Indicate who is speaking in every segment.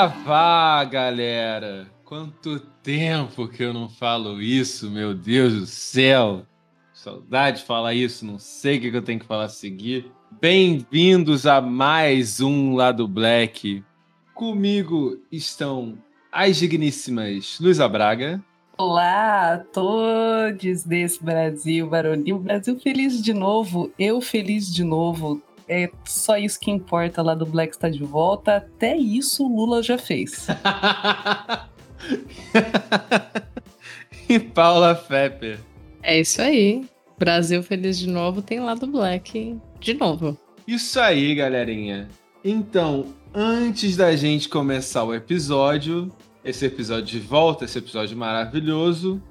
Speaker 1: Saravá, galera! Quanto tempo que eu não falo isso, meu Deus do céu! Saudade de falar isso, não sei o que eu tenho que falar a seguir. Bem-vindos a mais um Lado Black. Comigo estão as digníssimas Luísa Braga.
Speaker 2: Olá a todos desse Brasil varonil. Brasil feliz de novo, eu feliz de novo. É só isso que importa lá do Black está de volta. Até isso o Lula já fez.
Speaker 1: e Paula Fepper.
Speaker 3: É isso aí. Brasil feliz de novo tem lá do Black de novo.
Speaker 1: Isso aí, galerinha. Então, antes da gente começar o episódio, esse episódio de volta, esse episódio maravilhoso.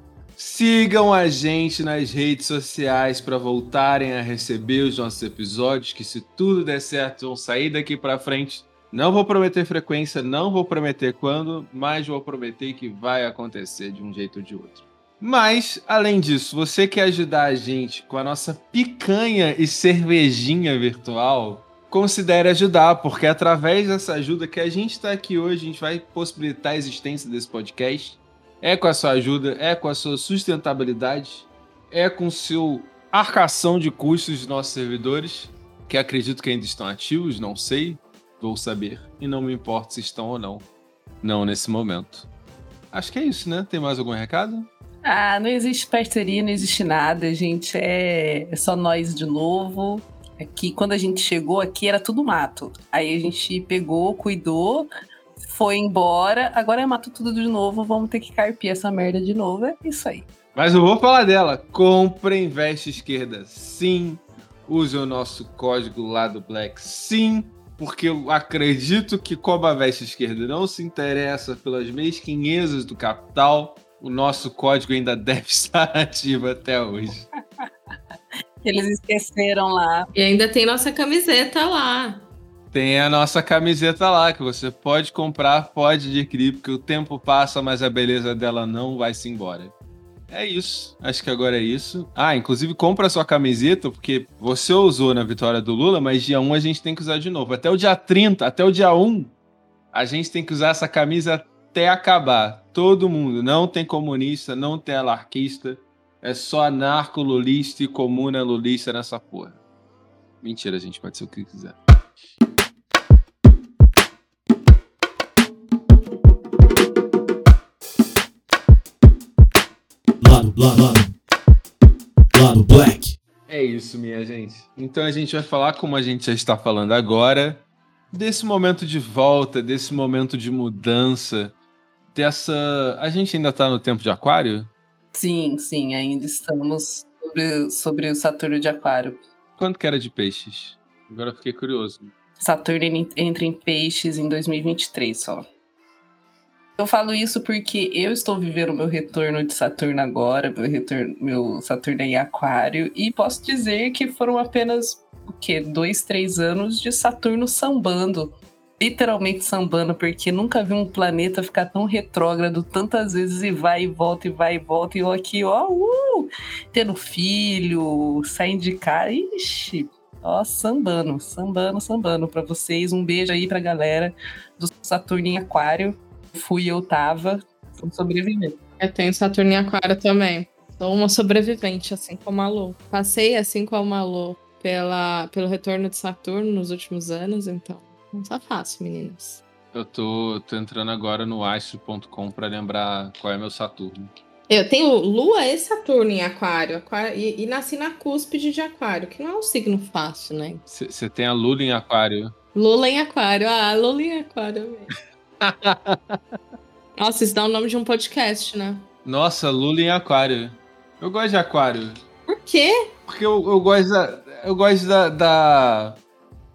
Speaker 1: Sigam a gente nas redes sociais para voltarem a receber os nossos episódios, que se tudo der certo vão sair daqui para frente. Não vou prometer frequência, não vou prometer quando, mas vou prometer que vai acontecer de um jeito ou de outro. Mas, além disso, você quer ajudar a gente com a nossa picanha e cervejinha virtual? considere ajudar, porque através dessa ajuda que a gente está aqui hoje, a gente vai possibilitar a existência desse podcast. É com a sua ajuda, é com a sua sustentabilidade, é com seu arcação de custos dos nossos servidores, que acredito que ainda estão ativos, não sei, vou saber, e não me importa se estão ou não. Não nesse momento. Acho que é isso, né? Tem mais algum recado?
Speaker 2: Ah, não existe parceria, não existe nada, gente. É, é só nós de novo. Aqui, quando a gente chegou aqui, era tudo mato. Aí a gente pegou, cuidou, foi embora. Agora é mato tudo de novo. Vamos ter que carpir essa merda de novo. É isso aí.
Speaker 1: Mas eu vou falar dela. Compre Investe Esquerda, sim. Use o nosso código lá do Black, sim. Porque eu acredito que como a Veste Esquerda não se interessa pelas mesquinhezas do capital, o nosso código ainda deve estar ativo até hoje.
Speaker 2: Eles esqueceram lá.
Speaker 3: E ainda tem nossa camiseta lá.
Speaker 1: Tem a nossa camiseta lá, que você pode comprar, pode adquirir, porque o tempo passa, mas a beleza dela não vai se embora. É isso. Acho que agora é isso. Ah, inclusive compra sua camiseta, porque você usou na vitória do Lula, mas dia 1 a gente tem que usar de novo. Até o dia 30, até o dia 1, a gente tem que usar essa camisa até acabar. Todo mundo. Não tem comunista, não tem anarquista. É só anarco lulista e comuna lulista nessa porra. Mentira, gente, pode ser o que quiser. Lado, lado, lado. Lado black. É isso, minha gente. Então a gente vai falar, como a gente já está falando agora, desse momento de volta, desse momento de mudança, dessa. A gente ainda tá no tempo de aquário?
Speaker 2: Sim, sim, ainda estamos sobre, sobre o Saturno de Aquário.
Speaker 1: Quanto que era de peixes? Agora eu fiquei curioso.
Speaker 2: Saturno entra em peixes em 2023 só. Eu falo isso porque eu estou vivendo meu retorno de Saturno agora, meu retorno, meu Saturno em Aquário, e posso dizer que foram apenas o quê? Dois, três anos de Saturno sambando literalmente sambando, porque nunca vi um planeta ficar tão retrógrado tantas vezes e vai e volta e vai e volta. E eu aqui, ó, uh, tendo filho, saindo de casa. Ixi, ó, sambando, sambando, sambando. Para vocês, um beijo aí pra galera do Saturno em Aquário. Fui, eu tava, sobrevivendo.
Speaker 3: Eu tenho Saturno em Aquário também. Sou uma sobrevivente, assim como a Lu. Passei, assim como a Lu, pela, pelo retorno de Saturno nos últimos anos, então não tá fácil, meninas.
Speaker 1: Eu tô, tô entrando agora no astro.com para lembrar qual é meu Saturno.
Speaker 3: Eu tenho Lua e Saturno em Aquário, aquário e, e, nasci na cúspide de Aquário, que não é um signo fácil, né?
Speaker 1: Você tem a Lula em Aquário.
Speaker 3: Lula em Aquário, ah, Lula em Aquário. Nossa, isso dá o nome de um podcast, né?
Speaker 1: Nossa, Lula em Aquário. Eu gosto de Aquário.
Speaker 3: Por quê?
Speaker 1: Porque eu, eu gosto da. Eu gosto da, da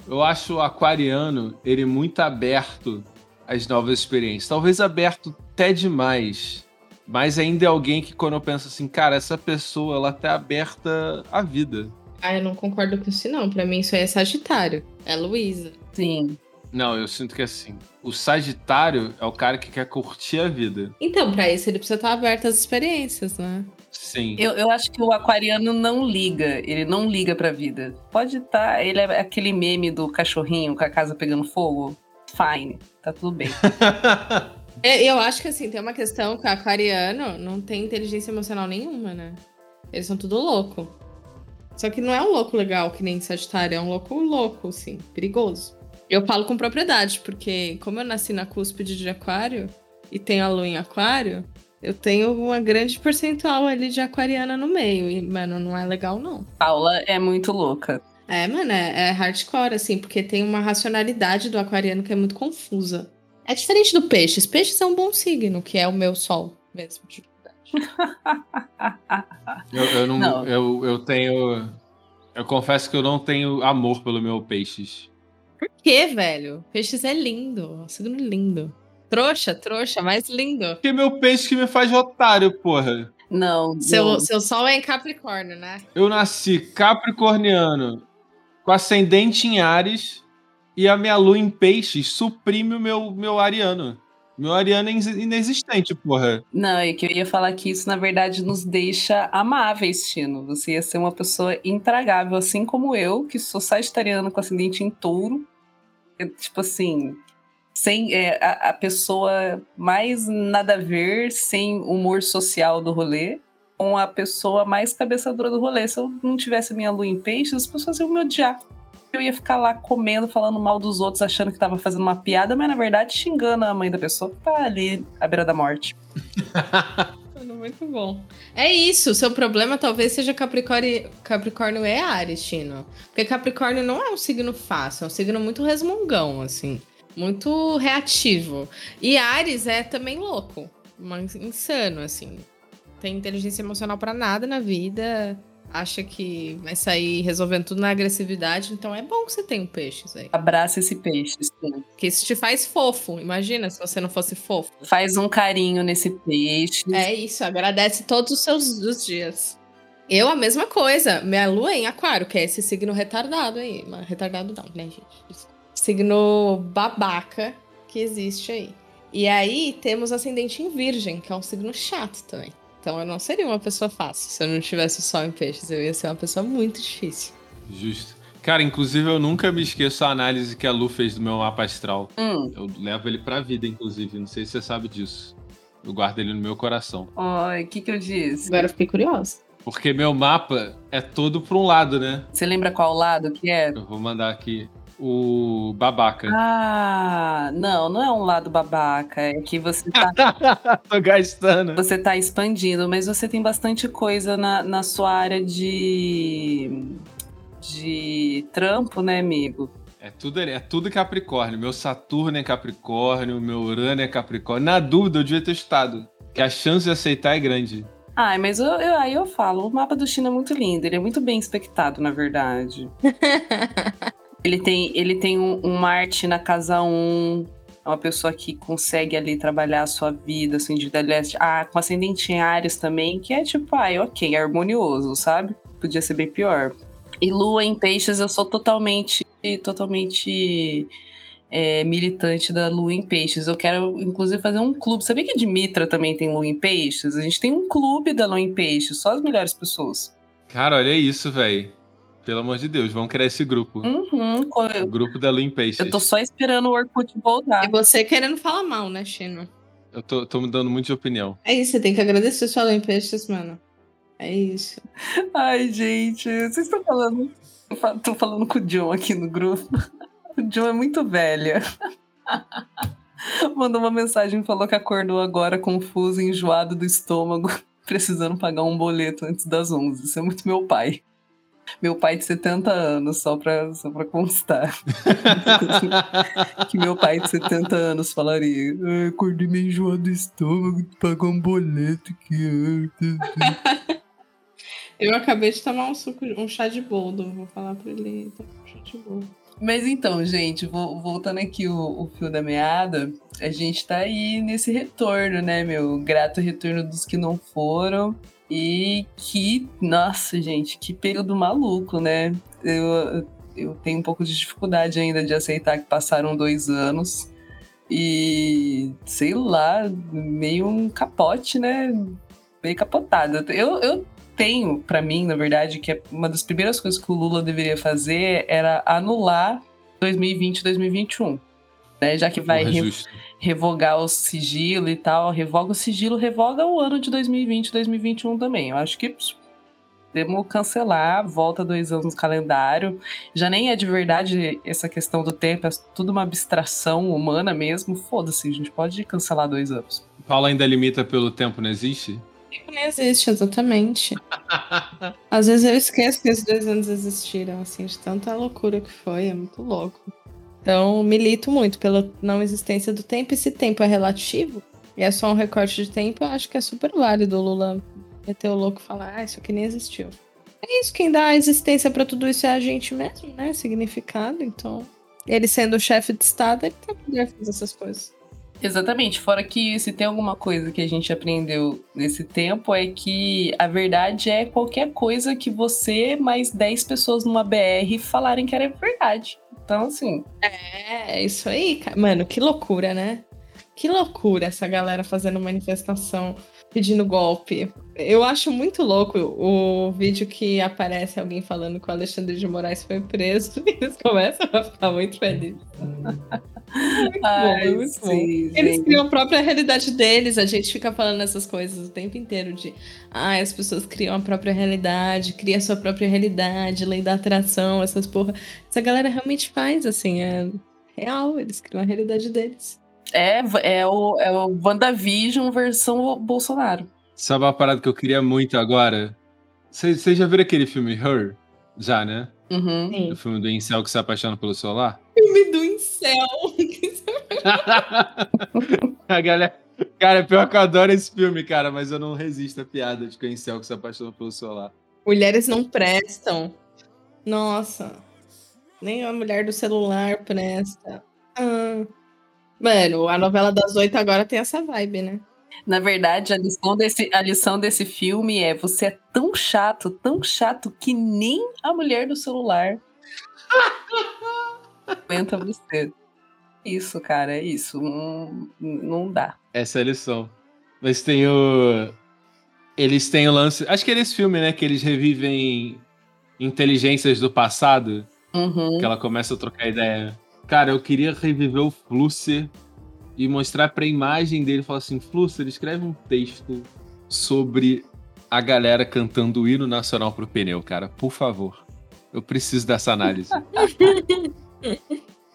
Speaker 1: eu acho o aquariano ele muito aberto às novas experiências. Talvez aberto até demais. Mas ainda é alguém que quando eu penso assim, cara, essa pessoa ela tá aberta à vida.
Speaker 3: Ah, eu não concordo com isso não. Para mim isso aí é Sagitário. É Luísa.
Speaker 2: Sim.
Speaker 1: Não, eu sinto que é assim. O Sagitário é o cara que quer curtir a vida.
Speaker 3: Então, para isso ele precisa estar aberto às experiências, né?
Speaker 1: Sim.
Speaker 2: Eu, eu acho que o aquariano não liga, ele não liga pra vida. Pode estar, tá, ele é aquele meme do cachorrinho com a casa pegando fogo. fine, tá tudo bem.
Speaker 3: É, Eu acho que assim, tem uma questão que o aquariano não tem inteligência emocional nenhuma, né? Eles são tudo louco. Só que não é um louco legal que nem Sagitário, é um louco louco, assim, perigoso. Eu falo com propriedade, porque como eu nasci na cúspide de aquário e tenho a lua em aquário, eu tenho uma grande percentual ali de aquariana no meio. E, mano, não é legal, não.
Speaker 2: Paula é muito louca.
Speaker 3: É, mano, é, é hardcore, assim, porque tem uma racionalidade do aquariano que é muito confusa. É diferente do peixes. Peixes é um bom signo, que é o meu sol mesmo, de verdade.
Speaker 1: Eu, eu não,
Speaker 2: Não.
Speaker 1: Eu, eu tenho. Eu confesso que eu não tenho amor pelo meu peixes.
Speaker 3: Por quê, velho? Peixes é lindo. Signo lindo. Trouxa, trouxa, mais lindo.
Speaker 1: Porque meu peixe que me faz otário, porra.
Speaker 2: Não,
Speaker 3: Seu,
Speaker 2: não.
Speaker 3: seu sol é em Capricórnio, né?
Speaker 1: Eu nasci capricorniano com ascendente em Ares e a minha lua em peixes suprime o meu, meu ariano. Meu ariano é inexistente, porra.
Speaker 2: Não, é que eu ia falar que isso, na verdade, nos deixa amáveis, Tino. Você ia ser uma pessoa intragável, assim como eu, que sou sagitariana com ascendente em touro. Tipo assim, sem é, a, a pessoa mais nada a ver, sem humor social do rolê, com a pessoa mais cabeçadora do rolê. Se eu não tivesse minha lua em peixes, as pessoas iam me odiar. Eu ia ficar lá comendo, falando mal dos outros, achando que tava fazendo uma piada, mas na verdade xingando a mãe da pessoa que tá ali à beira da morte.
Speaker 3: Muito bom. É isso, seu problema talvez seja Capricórnio, Capricórnio e Ares, Tino. Porque Capricórnio não é um signo fácil, é um signo muito resmungão, assim. Muito reativo. E Ares é também louco, insano, assim. Tem inteligência emocional pra nada na vida. Acha que vai sair resolvendo tudo na agressividade. Então é bom que você tenha um peixes aí.
Speaker 2: Abraça esse peixe. sim.
Speaker 3: Porque isso te faz fofo. Imagina se você não fosse fofo.
Speaker 2: Faz um carinho nesse peixe.
Speaker 3: É isso, agradece todos os seus os dias. Eu, a mesma coisa. Minha lua é em aquário, que é esse signo retardado aí. Mas retardado não, né, gente? Desculpa. Signo babaca que existe aí. E aí temos ascendente em virgem, que é um signo chato também. Então eu não seria uma pessoa fácil se eu não tivesse o sol em peixes. Eu ia ser uma pessoa muito difícil.
Speaker 1: Justo. Cara, inclusive eu nunca me esqueço a análise que a Lu fez do meu mapa astral.
Speaker 2: Hum.
Speaker 1: Eu levo ele pra vida, inclusive. Não sei se você sabe disso. Eu guardo ele no meu coração.
Speaker 2: Ai, o que que eu disse?
Speaker 3: Agora eu fiquei curiosa.
Speaker 1: Porque meu mapa é todo pra um lado, né?
Speaker 2: Você lembra qual lado que é?
Speaker 1: Eu vou mandar aqui o babaca.
Speaker 2: Ah, não, não é um lado babaca. É que você tá,
Speaker 1: Tô gastando.
Speaker 2: você tá expandindo, mas você tem bastante coisa na, na sua área de, de trampo, né, amigo?
Speaker 1: É tudo, é tudo Capricórnio. Meu Saturno é Capricórnio, meu Urano é Capricórnio. Na dúvida, eu devia ter estado. Que a chance de aceitar é grande.
Speaker 2: Ai, mas eu, eu- aí eu falo, o mapa do China é muito lindo, ele é muito bem expectado, na verdade. ele tem, ele tem um, um Marte na casa 1, é uma pessoa que consegue ali trabalhar a sua vida, sua individualidade. Ah, com ascendente em Ares também, que é tipo, ai, ok, harmonioso, sabe? Podia ser bem pior. E Lua em Peixes, eu sou totalmente, totalmente é, militante da Lua em Peixes. Eu quero, inclusive, fazer um clube. Sabia que Dimitra também tem Lua em Peixes? A gente tem um clube da Lua em Peixes, só as melhores pessoas.
Speaker 1: Cara, olha isso, velho. Pelo amor de Deus, vamos criar esse grupo.
Speaker 2: Uhum,
Speaker 1: O grupo da Lu em Peixes.
Speaker 2: eu tô só esperando o Orkut voltar.
Speaker 3: E você querendo falar mal, né, Chino?
Speaker 1: Eu tô, tô mudando muito de opinião.
Speaker 3: É isso, você tem que agradecer sua peixes, mano. É isso.
Speaker 2: Ai, gente, vocês estão falando. Eu tô falando com o John aqui no grupo. O John é muito velha. Mandou uma mensagem e falou que acordou agora confuso, enjoado do estômago, precisando pagar um boleto antes das 11. Isso é muito meu pai. Meu pai de 70 anos, só pra, só pra constar. que meu pai de 70 anos falaria: "Ai, acordei meio enjoado do estômago, pagar um boleto que.
Speaker 3: Eu acabei de tomar um suco, um chá de boldo. Vou falar pra ele tomar um chá de boldo.
Speaker 2: Mas então, gente, vo- voltando aqui o, o fio da meada, a gente tá aí nesse retorno, né, meu? Grato retorno dos que não foram. E que, nossa, gente, que período maluco, né? Eu, eu tenho um pouco de dificuldade ainda de aceitar que passaram dois anos. E, sei lá, meio um capote, né? Meio capotado. Eu, eu tenho pra mim, na verdade, que é uma das primeiras coisas que o Lula deveria fazer era anular 2020 e 2021. Né? Já que vai re-. Revogar o sigilo e tal, revoga o sigilo, revoga o ano de 2020, 2021 também. Eu acho que pss, podemos cancelar, volta dois anos no calendário. Já nem é de verdade essa questão do tempo, é tudo uma abstração humana mesmo. Foda-se, a gente pode cancelar dois anos.
Speaker 1: Paula ainda limita pelo tempo, não existe?
Speaker 3: Tempo nem existe, exatamente. Às vezes eu esqueço que esses dois anos existiram, assim, de tanta loucura que foi, é muito louco. Então, milito muito pela não existência do tempo, e se tempo é relativo, e é só um recorte de tempo, eu acho que é super válido o Lula meter o louco e falar, ah, isso aqui nem existiu. É isso, quem dá a existência pra tudo isso é a gente mesmo, né? Significado, então. Ele sendo o chefe de Estado, ele tem poder fazer essas coisas.
Speaker 2: Exatamente. Fora que se tem alguma coisa que a gente aprendeu nesse tempo é que a verdade é qualquer coisa que você mais 10 pessoas numa BR falarem que era verdade. Então, assim,
Speaker 3: É, isso aí. Mano, que loucura, né? Que loucura essa galera fazendo manifestação, pedindo golpe. Eu acho muito louco o vídeo que aparece alguém falando que o Alexandre de Moraes foi preso e eles começam a ficar muito felizes. Muito bom,
Speaker 2: Ai,
Speaker 3: é muito bom.
Speaker 2: sim,
Speaker 3: Eles criam a própria realidade deles, a gente fica falando essas coisas o tempo inteiro de ah, as pessoas criam a própria realidade, cria a sua própria realidade, lei da atração, essas porra. Essa galera realmente faz, assim, é real, eles criam a realidade deles.
Speaker 2: É, é o, é o WandaVision versão Bolsonaro.
Speaker 1: Sabe uma parada que eu queria muito agora? Vocês já viram aquele filme Her? Já, né?
Speaker 2: Uhum.
Speaker 3: Sim.
Speaker 1: O filme do Incel que se apaixona pelo celular?
Speaker 3: Filme do incel.
Speaker 1: a galera. Cara, pior que eu adoro esse filme, cara, mas eu não resisto à piada de que o Incel que se apaixona pelo celular.
Speaker 3: Mulheres não prestam. Nossa. Nem a mulher do celular presta. Ah. Mano, a novela das oito agora tem essa vibe, né?
Speaker 2: Na verdade, a lição, desse, a lição desse filme é você é tão chato, tão chato, que nem a mulher do celular aguenta você. Isso, cara, é isso. Não, não dá.
Speaker 1: Essa é a lição. Mas tem o. Eles têm o lance. Acho que é nesse filme, né? Que eles revivem inteligências do passado.
Speaker 2: Uhum.
Speaker 1: Que ela começa a trocar ideia. Cara, eu queria reviver o Flusser e mostrar pra imagem dele e falar assim: Flusser, escreve um texto sobre a galera cantando o hino nacional pro pneu, cara. Por favor. Eu preciso dessa análise.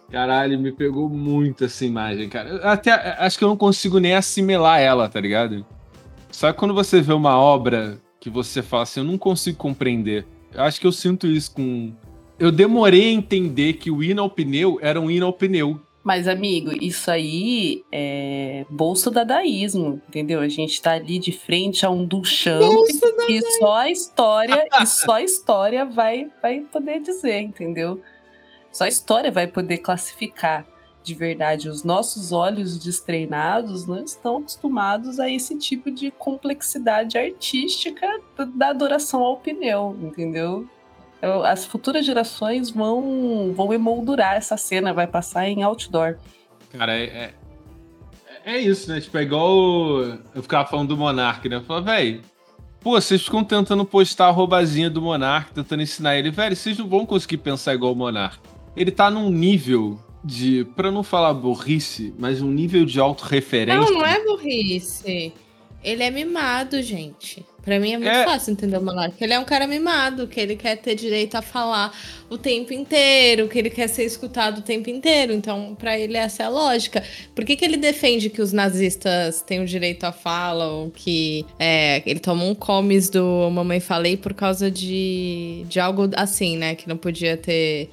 Speaker 1: Caralho, me pegou muito essa imagem, cara. Eu até acho que eu não consigo nem assimilar ela, tá ligado? Só que quando você vê uma obra que você fala assim, eu não consigo compreender. Eu acho que eu sinto isso com. Eu demorei a entender que o hino ao pneu era um hino ao pneu.
Speaker 2: Mas, amigo, isso aí é bolso dadaísmo, entendeu? A gente tá ali de frente a um Duchamp e só a história, e só a história vai, vai poder dizer, entendeu? Só a história vai poder classificar de verdade. Os nossos olhos destreinados não estão acostumados a esse tipo de complexidade artística da adoração ao pneu, entendeu? Eu- As futuras gerações vão, vão emoldurar essa cena, vai passar em outdoor.
Speaker 1: Cara, é. É, é isso, né? Tipo, é igual eu ficava falando do Monark, né? Eu falava, velho, pô, vocês ficam tentando postar a roubazinha do Monark, tentando ensinar ele. Velho, vocês não vão conseguir pensar igual o Monark. Ele tá num nível de, pra não falar burrice, mas um nível de autorreferência.
Speaker 3: Não, não é burrice. Ele é mimado, gente. Pra mim é muito
Speaker 1: É.
Speaker 3: fácil entender o Monark. Ele é um cara mimado, que ele quer ter direito a falar o tempo inteiro, que ele quer ser escutado o tempo inteiro. Então, pra ele, essa é a lógica. Por que, que ele defende que os nazistas têm o direito à fala, ou que é, ele tomou um comes do Mamãe Falei por causa de, de algo assim, né? Que não podia ter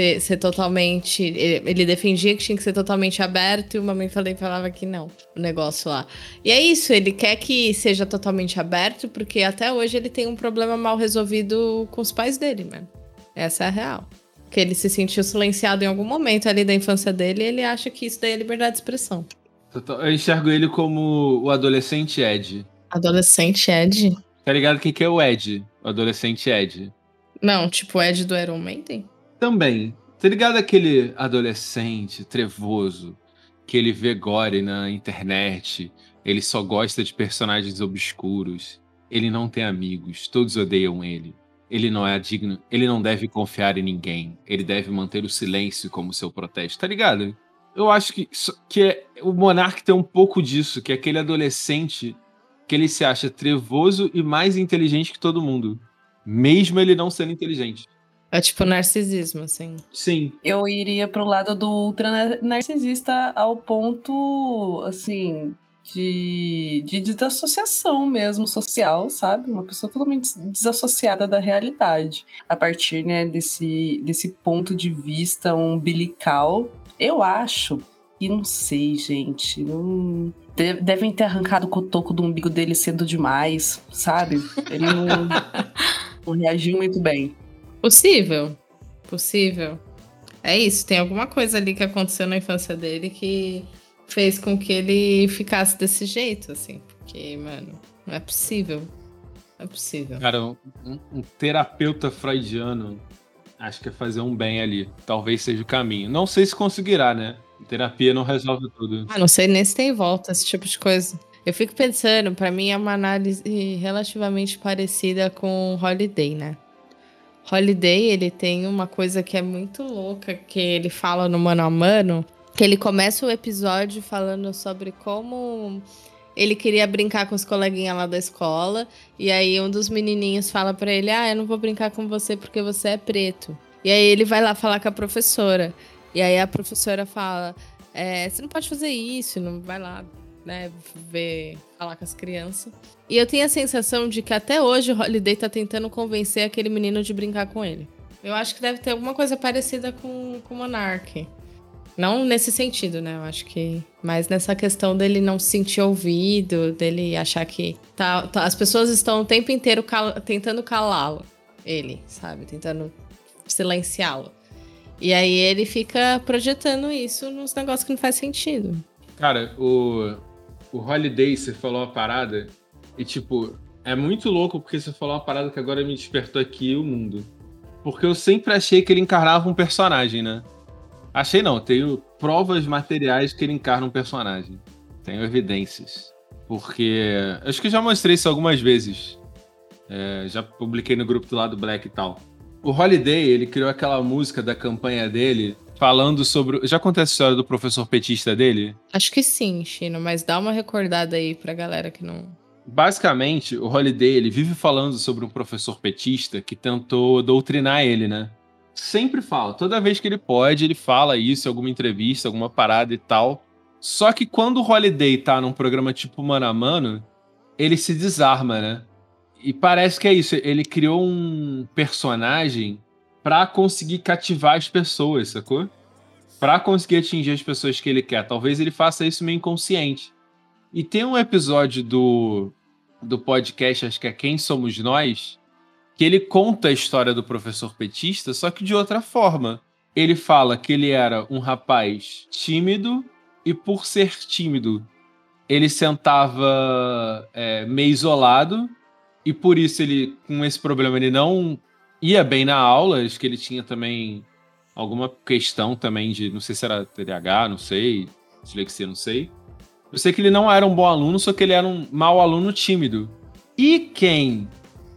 Speaker 3: ter- ser totalmente. Ele, ele defendia que tinha que ser totalmente aberto e o Mamãe Falei falava que não, o negócio lá. E é isso, ele quer que seja totalmente aberto, porque até hoje ele tem um problema mal resolvido com os pais dele, mano. Essa é a real. Que ele se sentiu silenciado em algum momento ali da infância dele e ele acha que isso daí é liberdade de expressão.
Speaker 1: Eu enxergo ele como o adolescente Ed.
Speaker 3: Adolescente Ed?
Speaker 1: Tá ligado quem que é o Ed? O adolescente Ed.
Speaker 3: Não, tipo Ed do Iron Maiden?
Speaker 1: Também. Tá ligado aquele adolescente trevoso que ele vê gore na internet, ele só gosta de personagens obscuros, ele não tem amigos, todos odeiam ele. Ele não é digno, ele não deve confiar em ninguém, ele deve manter o silêncio como seu protesto, tá ligado? Eu acho que, que é, o Monark tem um pouco disso, que é aquele adolescente que ele se acha trevoso e mais inteligente que todo mundo. Mesmo ele não sendo inteligente.
Speaker 3: É tipo narcisismo, assim.
Speaker 1: Sim.
Speaker 2: Eu iria pro lado do ultra narcisista ao ponto, assim, de, de desassociação mesmo social, sabe? Uma pessoa totalmente desassociada da realidade. A partir né, desse, desse ponto de vista umbilical, eu acho e não sei, gente. Não... Devem ter arrancado o cotoco do umbigo dele cedo demais, sabe? Ele não, não reagiu muito bem.
Speaker 3: Possível. Possível. É isso, tem alguma coisa ali que aconteceu na infância dele que fez com que ele ficasse desse jeito, assim. Porque, mano, não é possível. Não é possível.
Speaker 1: Cara, um, um terapeuta freudiano acho que é fazer um bem ali. Talvez seja o caminho. Não sei se conseguirá, né? Terapia não resolve tudo.
Speaker 3: Ah, não sei nem se tem volta esse tipo de coisa. Eu fico pensando, para mim é uma análise relativamente parecida com Holiday, né? Holiday, ele tem uma coisa que é muito louca, que ele fala no mano a mano, que ele começa o episódio falando sobre como ele queria brincar com os coleguinhas lá da escola, e aí um dos menininhos fala para ele: "Ah, eu não vou brincar com você porque você é preto". E aí ele vai lá falar com a professora. E aí a professora fala: é, "Você não pode fazer isso, não vai lá, né, ver, falar com as crianças". E eu tenho a sensação de que até hoje o Holiday tá tentando convencer aquele menino de brincar com ele. Eu acho que deve ter alguma coisa parecida com, o Monark. Não nesse sentido, né? Eu acho que. Mas nessa questão dele não se sentir ouvido, dele achar que. Tá, tá as pessoas estão o tempo inteiro cal tentando calá-lo. Ele, sabe? Tentando silenciá-lo. E aí ele fica projetando isso nos negócios que não faz sentido.
Speaker 1: Cara, o. O Holiday, você falou uma parada e, tipo, é muito louco porque você falou uma parada que agora me despertou aqui o mundo. Porque eu sempre achei que ele encarnava um personagem, né? Achei não, tenho provas materiais que ele encarna um personagem. Tenho evidências. Porque. Acho que já mostrei isso algumas vezes. É, já publiquei no grupo do lado Black e tal. O Holiday, ele criou aquela música da campanha dele falando sobre. Já acontece a história do professor petista dele?
Speaker 3: Acho que sim, Chino, mas dá uma recordada aí pra galera que não
Speaker 1: basicamente, o Holiday ele vive falando sobre um professor petista que tentou doutrinar ele, né? Sempre fala, toda vez que ele pode, ele fala isso em alguma entrevista, alguma parada e tal. Só que quando o Holiday tá num programa tipo Mano a Mano, ele se desarma, né? E parece que é isso, ele criou um personagem para conseguir cativar as pessoas, sacou? Para conseguir atingir as pessoas que ele quer. Talvez ele faça isso meio inconsciente. E tem um episódio do do podcast, acho que é Quem Somos Nós, que ele conta a história do professor petista, só que de outra forma. Ele fala que ele era um rapaz tímido e, por ser tímido, ele sentava é, meio isolado e por isso ele, com esse problema, ele não ia bem na aula. Acho que ele tinha também alguma questão também de, não sei se era TDAH, não sei, dislexia, não sei. Eu sei que ele não era um bom aluno, só que ele era um mau aluno tímido. E quem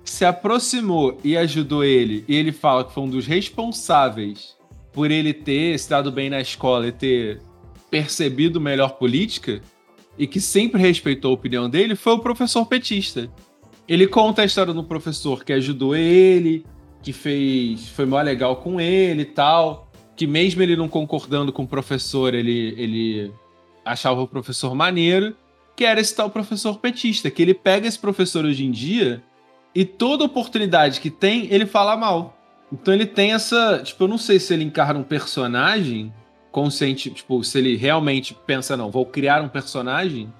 Speaker 1: se aproximou e ajudou ele, e ele fala que foi um dos responsáveis por ele ter se dado bem na escola e ter percebido melhor política, e que sempre respeitou a opinião dele, foi o professor petista. Ele conta a história do professor que ajudou ele, que fez, foi mó legal com ele e tal, que mesmo ele não concordando com o professor, ele, ele achava o professor maneiro, que era esse tal professor petista, que ele pega esse professor hoje em dia e toda oportunidade que tem, ele fala mal. Então ele tem essa. Tipo, eu não sei se ele encarna um personagem consciente, tipo, se ele realmente pensa, não, vou criar um personagem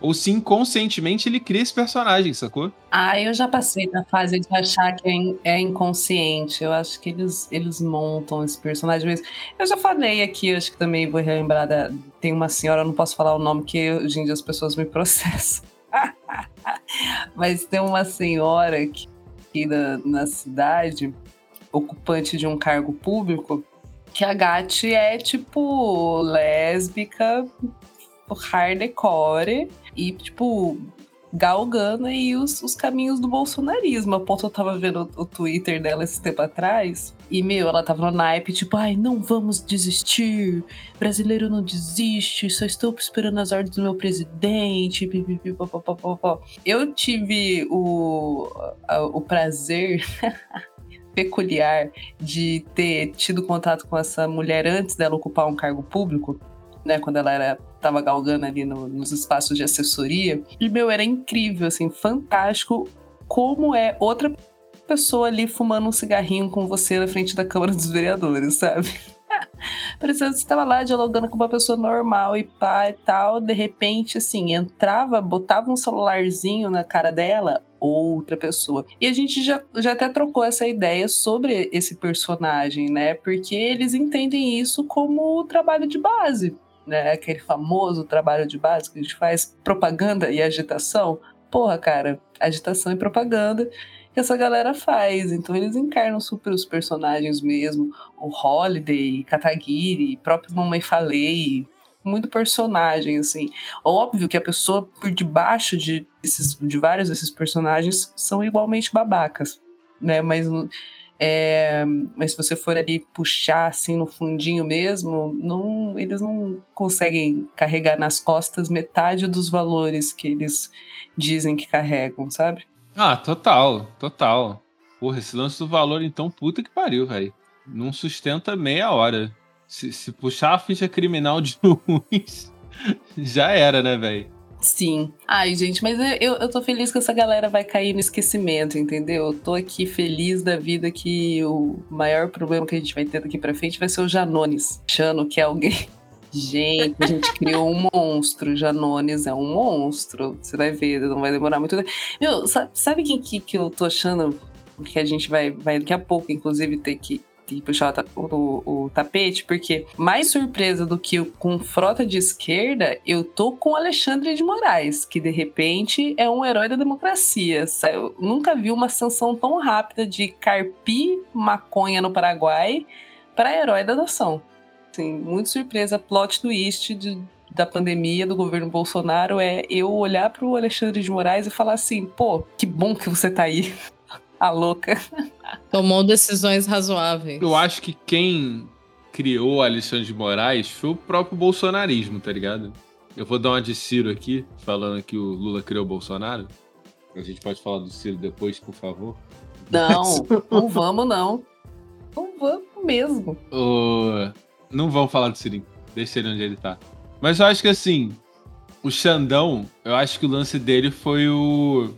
Speaker 1: ou se inconscientemente ele cria esse personagem, sacou?
Speaker 2: Ah, eu já passei da fase de achar que é, é inconsciente. Eu acho que eles, eles montam esse personagem mesmo. Eu já falei aqui, acho que também vou relembrar da. Tem uma senhora, eu não posso falar o nome, que hoje em dia as pessoas me processam. Mas tem uma senhora aqui, aqui na, na cidade, ocupante de um cargo público, que a Gatti é tipo lésbica, hardcore e, tipo, galgando aí os, os caminhos do bolsonarismo. A ponto eu tava vendo o, Twitter dela esse tempo atrás. E, meu, ela tava no naipe, tipo, ai, não vamos desistir. Brasileiro não desiste, só estou esperando as ordens do meu presidente. Eu tive o, o prazer. peculiar de ter tido contato com essa mulher antes dela ocupar um cargo público, né, quando ela era tava galgando ali no, nos espaços de assessoria. E meu, era incrível, assim, fantástico como é outra pessoa ali fumando um cigarrinho com você na frente da Câmara dos Vereadores, sabe? Parecia que você estava lá dialogando com uma pessoa normal e pá e tal. De repente, assim, entrava, botava um celularzinho na cara dela, outra pessoa. E a gente já, já até trocou essa ideia sobre esse personagem, né? Porque eles entendem isso como trabalho de base, né? Aquele famoso trabalho de base que a gente faz propaganda e agitação. Porra, cara, agitação e propaganda que essa galera faz. Então eles encarnam super os personagens mesmo. O Holiday, Kataguiri, próprio Mamãe Falei, muito personagem, assim. Óbvio que a pessoa por debaixo de, esses, de vários desses personagens são igualmente babacas, né? Mas, é, mas se você for ali puxar assim no fundinho mesmo, não, eles não conseguem carregar nas costas metade dos valores que eles dizem que carregam, sabe?
Speaker 1: Ah, total, total. Porra, esse lance do valor, então, puta que pariu, velho. Não sustenta meia hora. Se, se puxar a ficha criminal de uns, já era, né, velho?
Speaker 2: Sim. Ai, gente, mas eu, eu tô feliz que essa galera vai cair no esquecimento, entendeu? Eu tô aqui feliz da vida que o maior problema que a gente vai ter daqui pra frente vai ser o Janones, achando que é alguém Gente, a gente criou um monstro. Janones é um monstro. Você vai ver, não vai demorar muito tempo. Sabe, sabe quem que, que eu tô achando que a gente vai, vai daqui a pouco, inclusive, ter que que puxar o, o, o, tapete, porque mais surpresa do que com frota de esquerda, eu tô com Alexandre de Moraes, que de repente é um herói da democracia. Eu nunca vi uma sanção tão rápida de carpir maconha no Paraguai para herói da nação assim, muito surpresa, plot twist de, da pandemia do governo Bolsonaro é eu olhar para o Alexandre de Moraes e falar assim, pô, que bom que você tá aí. A louca.
Speaker 3: Tomou decisões razoáveis.
Speaker 1: Eu acho que quem criou Alexandre de Moraes foi o próprio bolsonarismo, tá ligado? Eu vou dar uma de Ciro aqui, falando que o Lula criou o Bolsonaro. A gente pode falar do Ciro depois, por favor?
Speaker 2: Não, não vamos não. Não vamos mesmo.
Speaker 1: Não vamos falar do Sirim. Deixa ele onde ele tá. Mas eu acho que assim, o Xandão, eu acho que o lance dele foi o.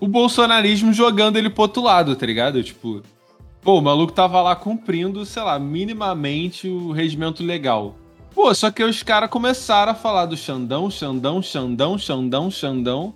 Speaker 1: O bolsonarismo jogando ele pro outro lado, tá ligado? Tipo, pô, o maluco tava lá cumprindo, sei lá, minimamente o regimento legal. Pô, só que os caras começaram a falar do Xandão, Xandão, Xandão, Xandão, Xandão.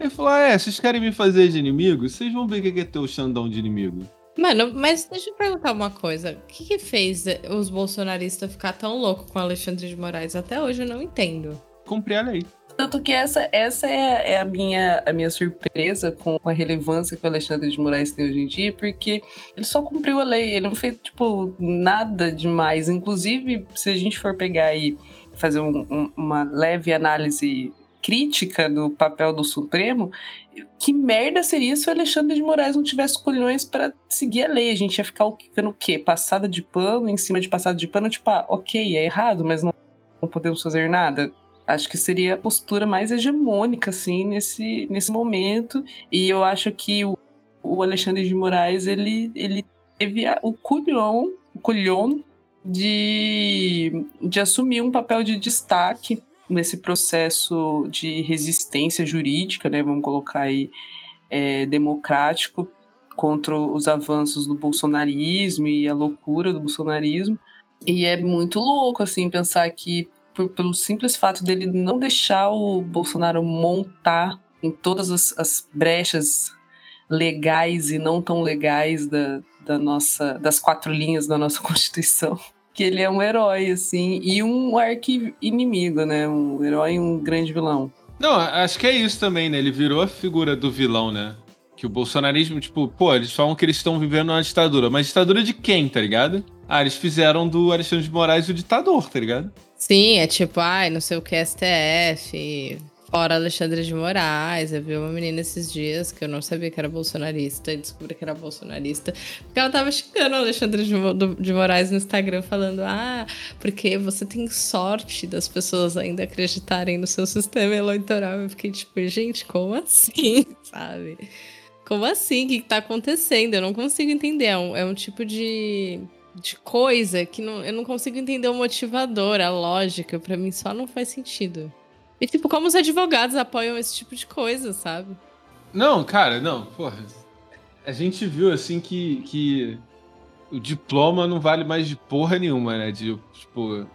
Speaker 1: Ele falou: ah, é, vocês querem me fazer de inimigo? Vocês vão ver o que é ter o Xandão de inimigo.
Speaker 3: Mano, mas deixa eu perguntar uma coisa. O que, que fez os bolsonaristas ficar tão louco com Alexandre de Moraes? Até hoje eu não entendo.
Speaker 1: Cumprir a lei.
Speaker 2: Tanto que essa, essa é, é, a, minha, a minha surpresa com a relevância que o Alexandre de Moraes tem hoje em dia, porque ele só cumpriu a lei, ele não fez, tipo, nada demais. Inclusive, se a gente for pegar e fazer um, um, uma leve análise crítica do papel do Supremo, que merda seria se o Alexandre de Moraes não tivesse colhões para seguir a lei? A gente ia ficar ficando o quê? Passada de pano, em cima de passada de pano, tipo, ah, ok, é errado, mas não, não podemos fazer nada. Acho que seria a postura mais hegemônica, assim, nesse, nesse momento. E eu acho que o, o Alexandre de Moraes, ele, ele teve o culhão, o culhão de, de assumir um papel de destaque nesse processo de resistência jurídica, né, vamos colocar aí, é, democrático contra os avanços do bolsonarismo e a loucura do bolsonarismo. E é muito louco, assim, pensar que por, pelo simples fato dele não deixar o Bolsonaro montar em todas as, as brechas legais e não tão legais da, da nossa, das quatro linhas da nossa Constituição que ele é um herói, assim, e um arqui-inimigo, né? Um herói um grande vilão.
Speaker 1: Não, acho que é isso também, né? Ele virou a figura do vilão, né? Que o bolsonarismo, tipo, pô, eles falam que eles estão vivendo uma ditadura. Mas ditadura de quem, tá ligado? Ah, eles fizeram do Alexandre de Moraes o ditador, tá ligado?
Speaker 3: Sim, é tipo, ai, não sei o que, STF, Fora Alexandre de Moraes, eu vi uma menina esses dias que eu não sabia que era bolsonarista e descobri que era bolsonarista. Porque ela tava xingando o Alexandre de, de Moraes no Instagram, falando: Ah, porque você tem sorte das pessoas ainda acreditarem no seu sistema eleitoral. Eu fiquei tipo, gente, como assim? Sabe? Como assim? O que tá acontecendo? Eu não consigo entender. É um, é um tipo de de coisa que não, eu não consigo entender o motivador, a lógica. para mim só não faz sentido. E, tipo, como os advogados apoiam esse tipo de coisa, sabe?
Speaker 1: Não, cara, não, porra. A gente viu, assim, que, que o diploma não vale mais de porra nenhuma, né? De, tipo,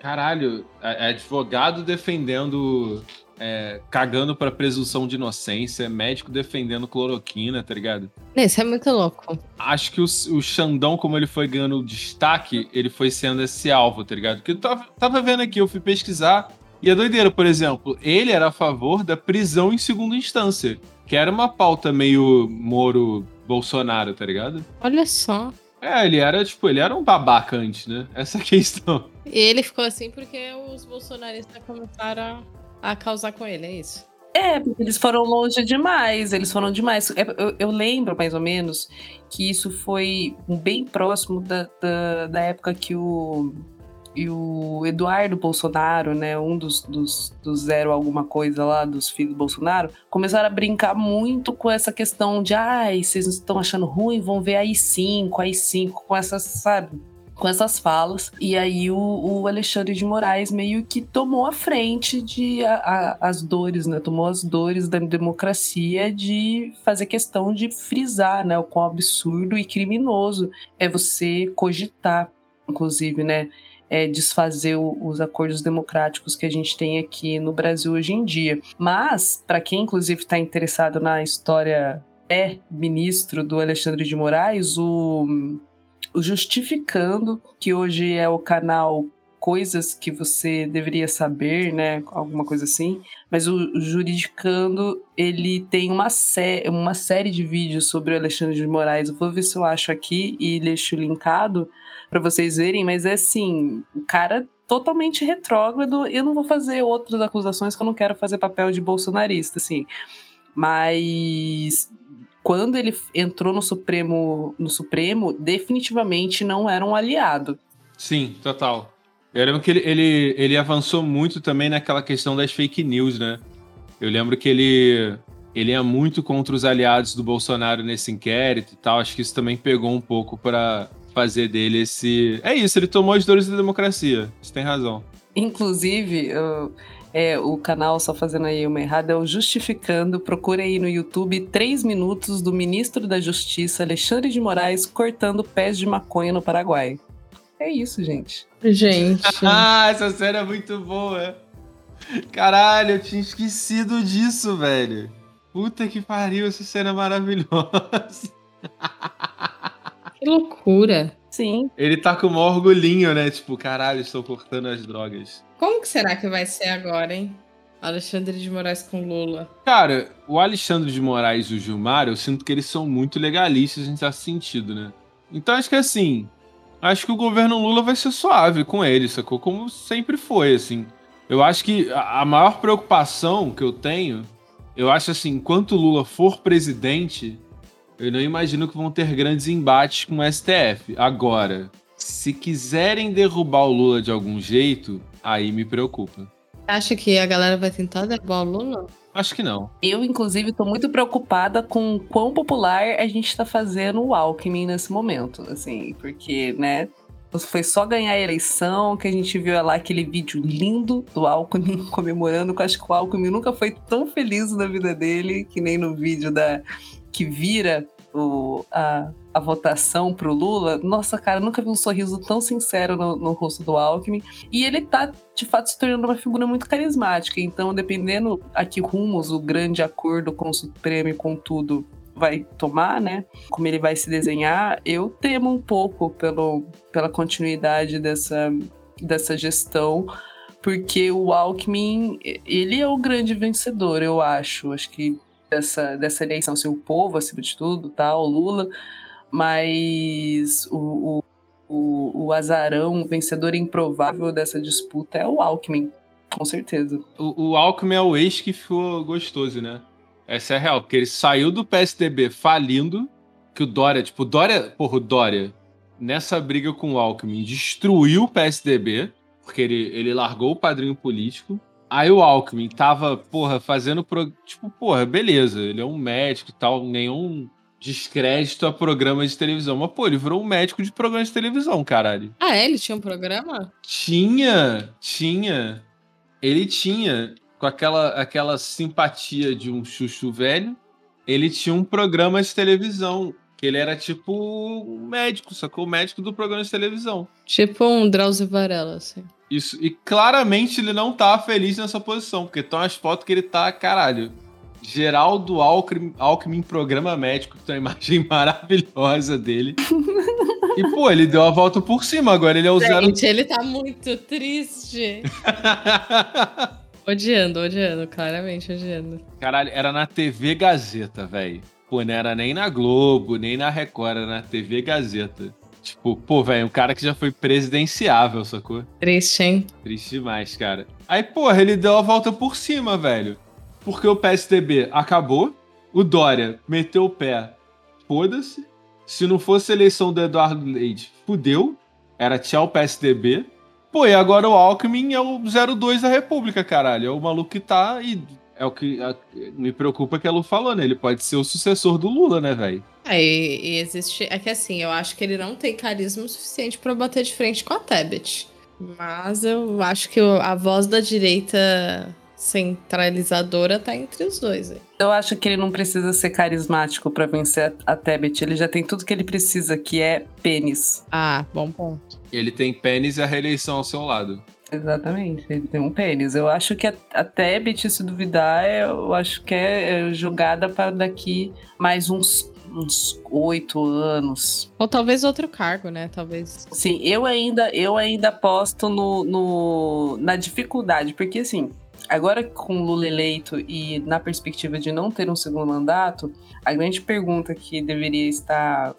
Speaker 1: caralho, é advogado defendendo. É, cagando pra presunção de inocência, médico defendendo cloroquina, tá ligado?
Speaker 3: Isso é muito louco.
Speaker 1: Acho que o, o Xandão, como ele foi ganhando destaque, ele foi sendo esse alvo, tá ligado? Porque eu tava, tava vendo aqui, eu fui pesquisar. E a doideira, por exemplo, ele era a favor da prisão em segunda instância, que era uma pauta meio Moro-Bolsonaro, tá ligado?
Speaker 3: Olha só.
Speaker 1: É, ele era, tipo, ele era um babaca antes, né? Essa é questão.
Speaker 3: E ele ficou assim porque os bolsonaristas começaram a causar com ele, é isso?
Speaker 2: É, porque eles foram longe demais, eles foram demais. É, eu, eu, lembro, mais ou menos, que isso foi bem próximo da, da, da época que o e o Eduardo Bolsonaro, né, um dos, dos, dos zero alguma coisa lá, dos filhos do Bolsonaro, começaram a brincar muito com essa questão de, ai, vocês estão achando ruim, vão ver aí cinco, aí cinco, com essas, sabe? Com essas falas. E aí o, o, Alexandre de Moraes meio que tomou a frente de a, a, as dores, né? Tomou as dores da democracia de fazer questão de frisar, né? O quão absurdo e criminoso é você cogitar, inclusive, né? é, desfazer o, os acordos democráticos que a gente tem aqui no Brasil hoje em dia. Mas, para quem inclusive está interessado na história é ministro do Alexandre de Moraes, o, o Justificando, que hoje é o canal coisas que você deveria saber, né? Alguma coisa assim. Mas o Juridicando, ele tem uma, sé uma série de vídeos sobre o Alexandre de Moraes. Eu vou ver se eu acho aqui e deixo linkado para vocês verem, mas é assim, o cara totalmente retrógrado. Eu não vou fazer outras acusações que eu não quero fazer papel de bolsonarista, assim. Mas quando ele entrou no Supremo, no Supremo, definitivamente não era um aliado.
Speaker 1: Sim, total. Eu lembro que ele, ele, ele avançou muito também naquela questão das fake news, né? Eu lembro que ele, ele ia muito contra os aliados do Bolsonaro nesse inquérito e tal. Acho que isso também pegou um pouco para fazer dele esse. É isso, ele tomou as dores da democracia. Você tem razão.
Speaker 2: Inclusive, eu, é, o canal, só fazendo aí uma errada, é o Justificando. Procure aí no YouTube três minutos do ministro da Justiça, Alexandre de Moraes, cortando pés de maconha no Paraguai. É isso, gente.
Speaker 3: Gente.
Speaker 1: ah, essa série é muito boa. Caralho, eu tinha esquecido disso, velho. Puta que pariu, essa cena é maravilhosa.
Speaker 3: Que loucura.
Speaker 2: Sim.
Speaker 1: Ele tá com o maior orgulhinho, né? Tipo, caralho, estou cortando as drogas.
Speaker 3: Como que será que vai ser agora, hein? Alexandre de Moraes com Lula.
Speaker 1: Cara, o Alexandre de Moraes e o Gilmar, eu sinto que eles são muito legalistas em certo sentido, né? Então acho que assim, acho que o governo Lula vai ser suave com ele, sacou? Como sempre foi, assim. Eu acho que a maior preocupação que eu tenho, eu acho assim, enquanto Lula for presidente, eu não imagino que vão ter grandes embates com o STF. Agora, se quiserem derrubar o Lula de algum jeito, aí me preocupa.
Speaker 3: Acha que a galera vai tentar derrubar o Lula?
Speaker 1: Acho que não.
Speaker 2: Eu, inclusive, estou muito preocupada com quão popular a gente está fazendo o Alckmin nesse momento, assim, porque, né, foi só ganhar a eleição que a gente viu lá aquele vídeo lindo do Alckmin comemorando, que eu acho que o Alckmin nunca foi tão feliz na vida dele que nem no vídeo da que vira o, a, a votação pro Lula, nossa, cara, nunca vi um sorriso tão sincero no, no, rosto do Alckmin. E ele tá, de fato, se tornando uma figura muito carismática. Então, dependendo a que rumos o grande acordo com o Supremo e com tudo vai tomar, né? Como ele vai se desenhar, eu temo um pouco pelo, pela continuidade dessa, dessa gestão porque o Alckmin, ele é o grande vencedor, eu acho. Acho que dessa, dessa eleição, assim, o povo, acima de tudo, tá? O Lula, mas o, o, o, o azarão, o vencedor improvável dessa disputa é o Alckmin. Com certeza.
Speaker 1: O, o Alckmin é o ex que ficou gostoso, né? Essa é a real, porque ele saiu do PSDB falindo, que o Dória, tipo, o Dória, porra, o Dória, nessa briga com o Alckmin, destruiu o PSDB, porque ele, ele largou o padrinho político. Aí o Alckmin tava, porra, fazendo. Pro... Tipo, porra, beleza, ele é um médico e tal, nenhum descrédito a programas de televisão. Mas, pô, ele virou um médico de programas de televisão, caralho.
Speaker 3: Ah, é? Ele tinha um programa?
Speaker 1: Tinha, tinha. Ele tinha, com aquela, aquela simpatia de um chuchu velho, ele tinha um programa de televisão. Que ele era tipo um médico, sacou? O médico do programa de televisão.
Speaker 3: Tipo um Drauzio Varela, assim.
Speaker 1: Isso, e claramente ele não tá feliz nessa posição, porque estão as fotos que ele tá, caralho. Geraldo Alckmin, Alckmin programa médico, que tem uma imagem maravilhosa dele. e, pô, ele deu a volta por cima, agora ele é o
Speaker 3: Gente,
Speaker 1: zero.
Speaker 3: ele tá muito triste. odiando, odiando, claramente odiando.
Speaker 1: Caralho, era na TV Gazeta, velho. Pô, não era nem na Globo, nem na Record, era na TV Gazeta. Tipo, pô, velho, um cara que já foi presidenciável, sacou?
Speaker 3: Triste, hein?
Speaker 1: Triste demais, cara. Aí, porra, ele deu a volta por cima, velho. Porque o PSDB acabou, o Dória meteu o pé, foda-se. Se não fosse a eleição do Eduardo Leite, fudeu. Era tchau PSDB. Pô, e agora o Alckmin é o 02 da República, caralho. É o maluco que tá e é o que a, me preocupa que a Lu falou, né? Ele pode ser o sucessor do Lula, né, velho?
Speaker 3: É, e, e existe. É que assim, eu acho que ele não tem carisma suficiente pra bater de frente com a Tebet. Mas eu acho que a voz da direita centralizadora tá entre os dois. hein?
Speaker 2: Eu acho que ele não precisa ser carismático pra vencer a Tebet. Ele já tem tudo que ele precisa, que é pênis.
Speaker 3: Ah, bom ponto.
Speaker 1: Ele tem pênis e a reeleição ao seu lado.
Speaker 2: Exatamente, ele tem um pênis. Eu acho que a, a Tebet, se duvidar, eu acho que é, é jogada para daqui mais uns uns oito anos.
Speaker 3: Ou talvez outro cargo, né? Talvez.
Speaker 2: Sim, eu ainda, eu ainda aposto no, no, na dificuldade, porque assim, agora com Lula eleito e na perspectiva de não ter um segundo mandato, a grande pergunta que deveria estar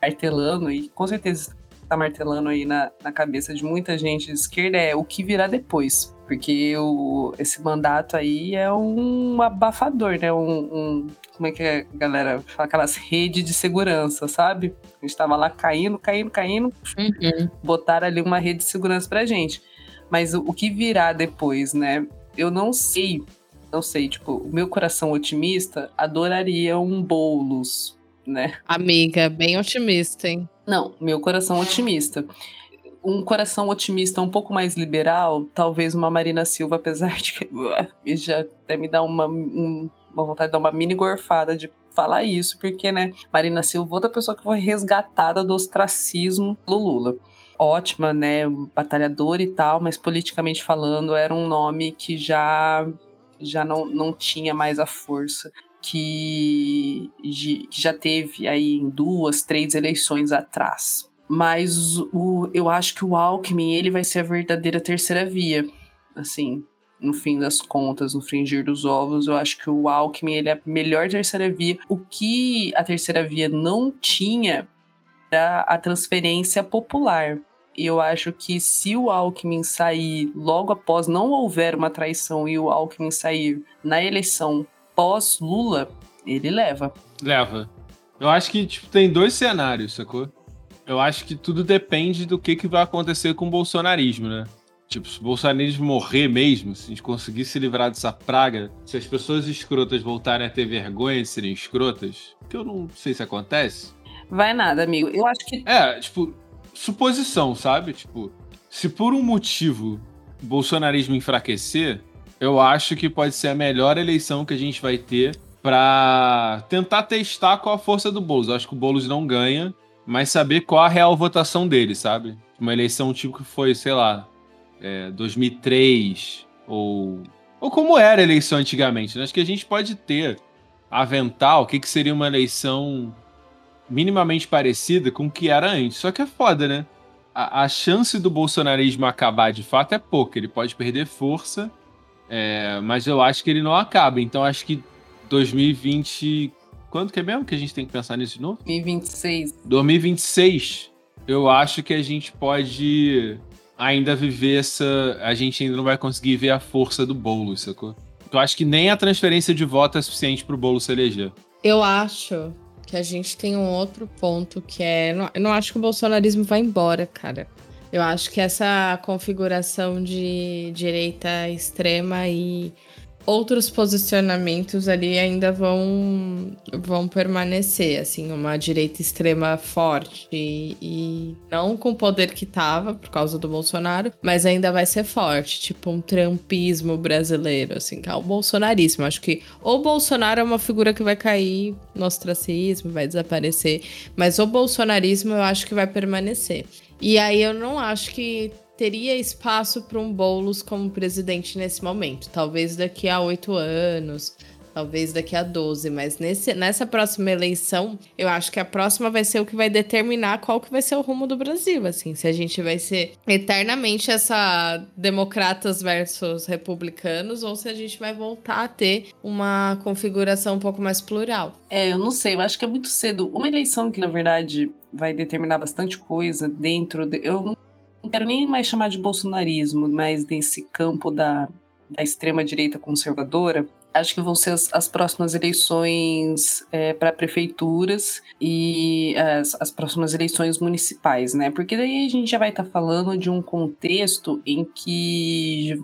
Speaker 2: martelando, e com certeza está martelando aí na, na cabeça de muita gente de esquerda, é o que virá depois. Porque o, esse mandato aí é um abafador, né? Um, um- como é que a galera fala? Aquelas redes de segurança, sabe? A gente tava lá caindo, caindo, caindo,
Speaker 3: Uhum.
Speaker 2: botaram ali uma rede de segurança pra gente. Mas o, o que virá depois, né? Eu não sei, não sei, tipo, o meu coração otimista adoraria um bolos, né?
Speaker 3: Amiga, bem otimista, hein?
Speaker 2: Não, meu coração otimista. Um coração otimista um pouco mais liberal, talvez uma Marina Silva, apesar de que já até me dá uma, um- uma vontade de dar uma mini gorfada de falar isso, porque, né, Marina Silva, outra pessoa que foi resgatada do ostracismo do Lula. Ótima, né, batalhadora e tal, mas politicamente falando era um nome que já, já não, não tinha mais a força que, de- que já teve aí em duas, três eleições atrás. Mas o, eu acho que o Alckmin ele vai ser a verdadeira terceira via. Assim, no fim das contas, no fringir dos ovos, eu acho que o Alckmin ele é a melhor terceira via. O que a terceira via não tinha era a transferência popular. Eu acho que se o Alckmin sair logo após não houver uma traição e o Alckmin sair na eleição pós-Lula, ele leva.
Speaker 1: Leva. Eu acho que tipo, tem dois cenários, sacou? Eu acho que tudo depende do que, que vai acontecer com o bolsonarismo, né? Tipo, se o bolsonarismo morrer mesmo, se a gente conseguir se livrar dessa praga, se as pessoas escrotas voltarem a ter vergonha de serem escrotas, que eu não sei se acontece.
Speaker 2: Vai nada, amigo. Eu acho que
Speaker 1: É, tipo, suposição, sabe? Tipo, se por um motivo o bolsonarismo enfraquecer, eu acho que pode ser a melhor eleição que a gente vai ter pra tentar testar qual a força do Boulos. Eu acho que o Boulos não ganha, mas saber qual a real votação dele, sabe? Uma eleição tipo que foi, sei lá, é, 2003 ou ou como era a eleição antigamente. Né? Acho que a gente pode ter aventar o que, que seria uma eleição minimamente parecida com o que era antes. Só que é foda, né? A, a chance do bolsonarismo acabar de fato é pouca. Ele pode perder força, é, mas eu acho que ele não acaba. Então acho que 2020. Quando que é mesmo que a gente tem que pensar nisso de novo?
Speaker 2: 2026.
Speaker 1: 2026, eu acho que a gente pode ainda viver essa. A gente ainda não vai conseguir ver a força do bolo, sacou? Eu acho que nem a transferência de voto é suficiente pro bolo se eleger.
Speaker 3: Eu acho que a gente tem um outro ponto que é. Eu não acho que o bolsonarismo vai embora, cara. Eu acho que essa configuração de direita extrema e outros posicionamentos ali ainda vão, vão permanecer, assim, uma direita extrema forte e, e não com o poder que tava por causa do Bolsonaro, mas ainda vai ser forte, tipo um trumpismo brasileiro, assim, que é o bolsonarismo. Acho que o Bolsonaro é uma figura que vai cair no ostracismo, vai desaparecer, mas o bolsonarismo eu acho que vai permanecer. E aí eu não acho que teria espaço para um Boulos como presidente nesse momento. Talvez daqui a oito anos, talvez daqui a 12, mas nesse, nessa próxima eleição, eu acho que a próxima vai ser o que vai determinar qual que vai ser o rumo do Brasil, assim, se a gente vai ser eternamente essa democratas versus republicanos ou se a gente vai voltar a ter uma configuração um pouco mais plural.
Speaker 2: É, eu não sei, eu acho que é muito cedo. Uma eleição que, na verdade, vai determinar bastante coisa dentro de... Eu não quero nem mais chamar de bolsonarismo, mas desse campo da, da extrema-direita conservadora, acho que vão ser as, as próximas eleições é, para prefeituras e as, as, próximas eleições municipais, né? Porque daí a gente já vai estar tá falando de um contexto em que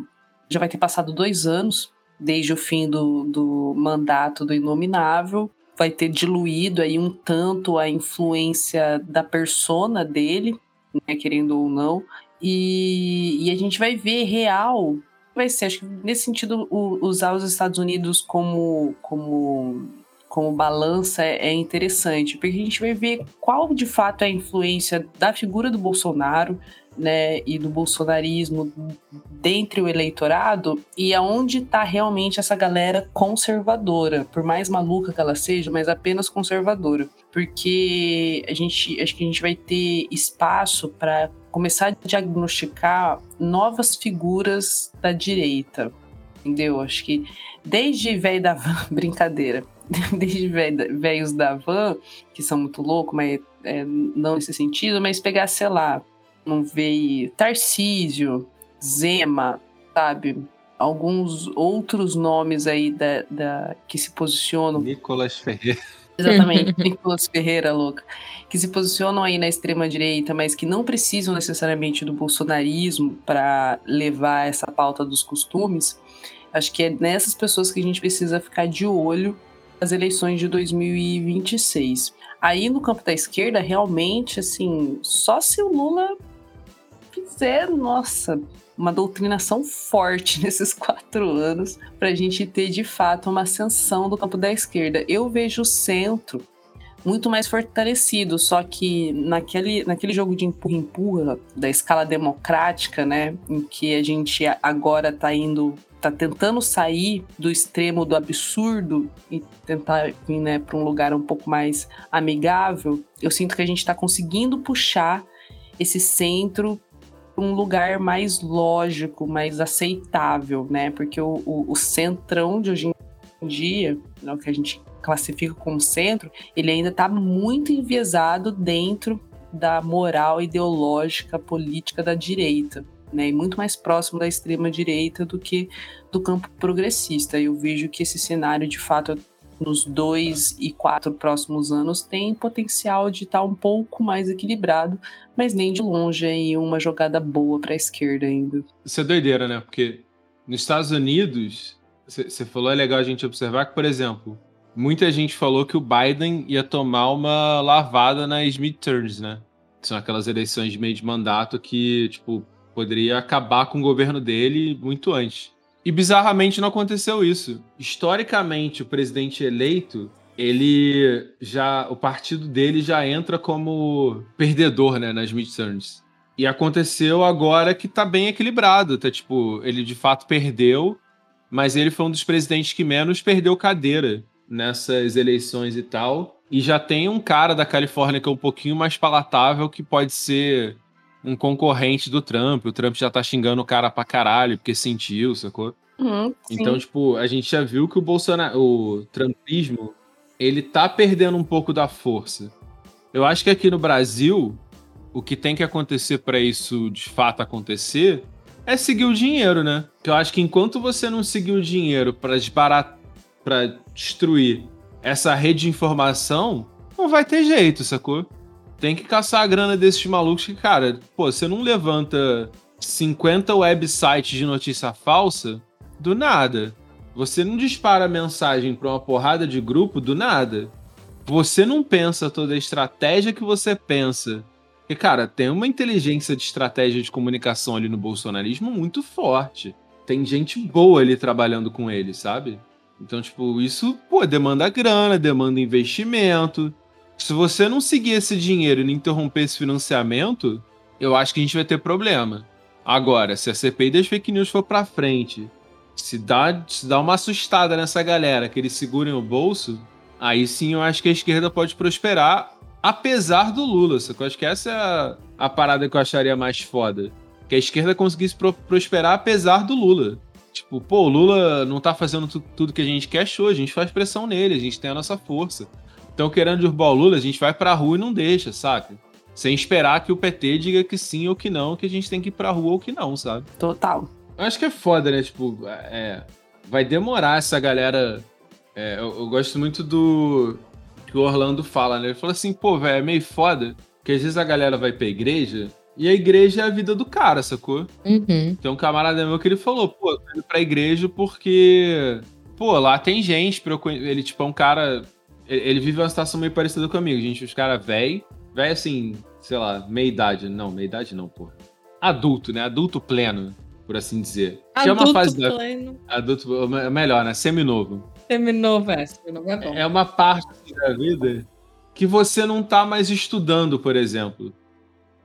Speaker 2: já vai ter passado dois anos desde o fim do, do mandato do Inominável, vai ter diluído aí um tanto a influência da persona dele, né, querendo ou não. E, e, a gente vai ver real, vai ser, acho que nesse sentido, o, usar os Estados Unidos como, como, como balança é, é interessante, porque a gente vai ver qual de fato é a influência da figura do Bolsonaro, né, e do bolsonarismo dentre o eleitorado e aonde está realmente essa galera conservadora, por mais maluca que ela seja, mas apenas conservadora, porque a gente acho que a gente vai ter espaço para começar a diagnosticar novas figuras da direita, entendeu? Acho que desde velho da van, brincadeira, desde velhos da van, que são muito loucos, mas é, não nesse sentido, mas pegar, sei lá, não veio Tarcísio, Zema, sabe? Alguns outros nomes aí da, da que se posicionam.
Speaker 1: Nicolas Ferreira.
Speaker 2: Exatamente, Nicolas Ferreira, louca. Que se posicionam aí na extrema-direita, mas que não precisam necessariamente do bolsonarismo para levar essa pauta dos costumes. Acho que é nessas pessoas que a gente precisa ficar de olho nas eleições de 2026. Aí no campo da esquerda, realmente, assim, só se o Lula fizer, nossa, uma doutrinação forte nesses quatro anos para a gente ter de fato uma ascensão do campo da esquerda. Eu vejo o centro muito mais fortalecido, só que naquele, naquele jogo de empurra-empurra da escala democrática, né, em que a gente agora está indo, está tentando sair do extremo do absurdo e tentar vir né, para um lugar um pouco mais amigável, eu sinto que a gente está conseguindo puxar esse centro um lugar mais lógico, mais aceitável, né? Porque o, o, o centrão de hoje em dia, né, o que a gente classifica como centro, ele ainda está muito enviesado dentro da moral ideológica política da direita, né? E muito mais próximo da extrema direita do que do campo progressista. Eu vejo que esse cenário, de fato, nos dois e quatro próximos anos tem potencial de estar tá um pouco mais equilibrado, mas nem de longe aí uma jogada boa para a esquerda ainda.
Speaker 1: Isso é doideira, né? Porque nos Estados Unidos, você falou, é legal a gente observar que, por exemplo, muita gente falou que o Biden ia tomar uma lavada nas midterms, né? São aquelas eleições de meio de mandato que, tipo, poderia acabar com o governo dele muito antes. E bizarramente não aconteceu isso. Historicamente, o presidente eleito, ele já. O partido dele já entra como perdedor, né, nas midterms. E aconteceu agora que tá bem equilibrado. Tá, tipo, ele de fato perdeu, mas ele foi um dos presidentes que menos perdeu cadeira nessas eleições e tal. E já tem um cara da Califórnia que é um pouquinho mais palatável, que pode ser um concorrente do Trump. O Trump já tá xingando o cara pra caralho porque sentiu, sacou?
Speaker 2: Uhum,
Speaker 1: então, tipo, a gente já viu que o Bolsonaro, o Trumpismo, ele tá perdendo um pouco da força. Eu acho que aqui no Brasil, o que tem que acontecer para isso de fato acontecer é seguir o dinheiro, né? Eu acho que enquanto você não seguir o dinheiro para desbaratar, para destruir essa rede de informação, não vai ter jeito, sacou? Tem que caçar a grana desses malucos que, cara, pô, você não levanta 50 websites de notícia falsa do nada. Você não dispara mensagem para uma porrada de grupo do nada. Você não pensa toda a estratégia que você pensa. Porque, cara, tem uma inteligência de estratégia de comunicação ali no bolsonarismo muito forte. Tem gente boa ali trabalhando com ele, sabe? Então, tipo, isso, pô, demanda grana, demanda investimento. Se você não seguir esse dinheiro e não interromper esse financiamento, eu acho que a gente vai ter problema. Agora, se a CPI das fake news for pra frente se dá, se dá uma assustada nessa galera, que eles segurem o bolso, aí sim eu acho que a esquerda pode prosperar, apesar do Lula. Só que eu acho que essa é a, a parada que eu acharia mais foda. Que a esquerda conseguisse pro, prosperar apesar do Lula. Tipo, pô, o Lula não tá fazendo tudo que a gente quer, show, a gente faz pressão nele, a gente tem a nossa força. Então, querendo derrubar o Lula, a gente vai pra rua e não deixa, saca? Sem esperar que o PT diga que sim ou que não, que a gente tem que ir pra rua ou que não, sabe?
Speaker 2: Total.
Speaker 1: Eu acho que é foda, né? Tipo, é, vai demorar essa galera. É, eu, eu, gosto muito do que o Orlando fala, né? Ele fala assim, pô, velho, é meio foda que às vezes a galera vai pra igreja e a igreja é a vida do cara, sacou?
Speaker 3: Uhum.
Speaker 1: Tem um camarada meu que ele falou, pô, tô indo pra igreja porque, pô, lá tem gente pra eu Ele, tipo, é um cara. Ele, vive uma situação meio parecida comigo, gente. Os caras velho, velho assim, sei lá, meia idade. Não, meia idade não, pô. Adulto, né? Adulto pleno por assim dizer.
Speaker 3: Adulto que é uma fase pleno.
Speaker 1: Da... Adulto, é melhor, né? Seminovo.
Speaker 3: Seminovo, é. Seminovo é bom.
Speaker 1: É uma parte da vida que você não tá mais estudando, por exemplo.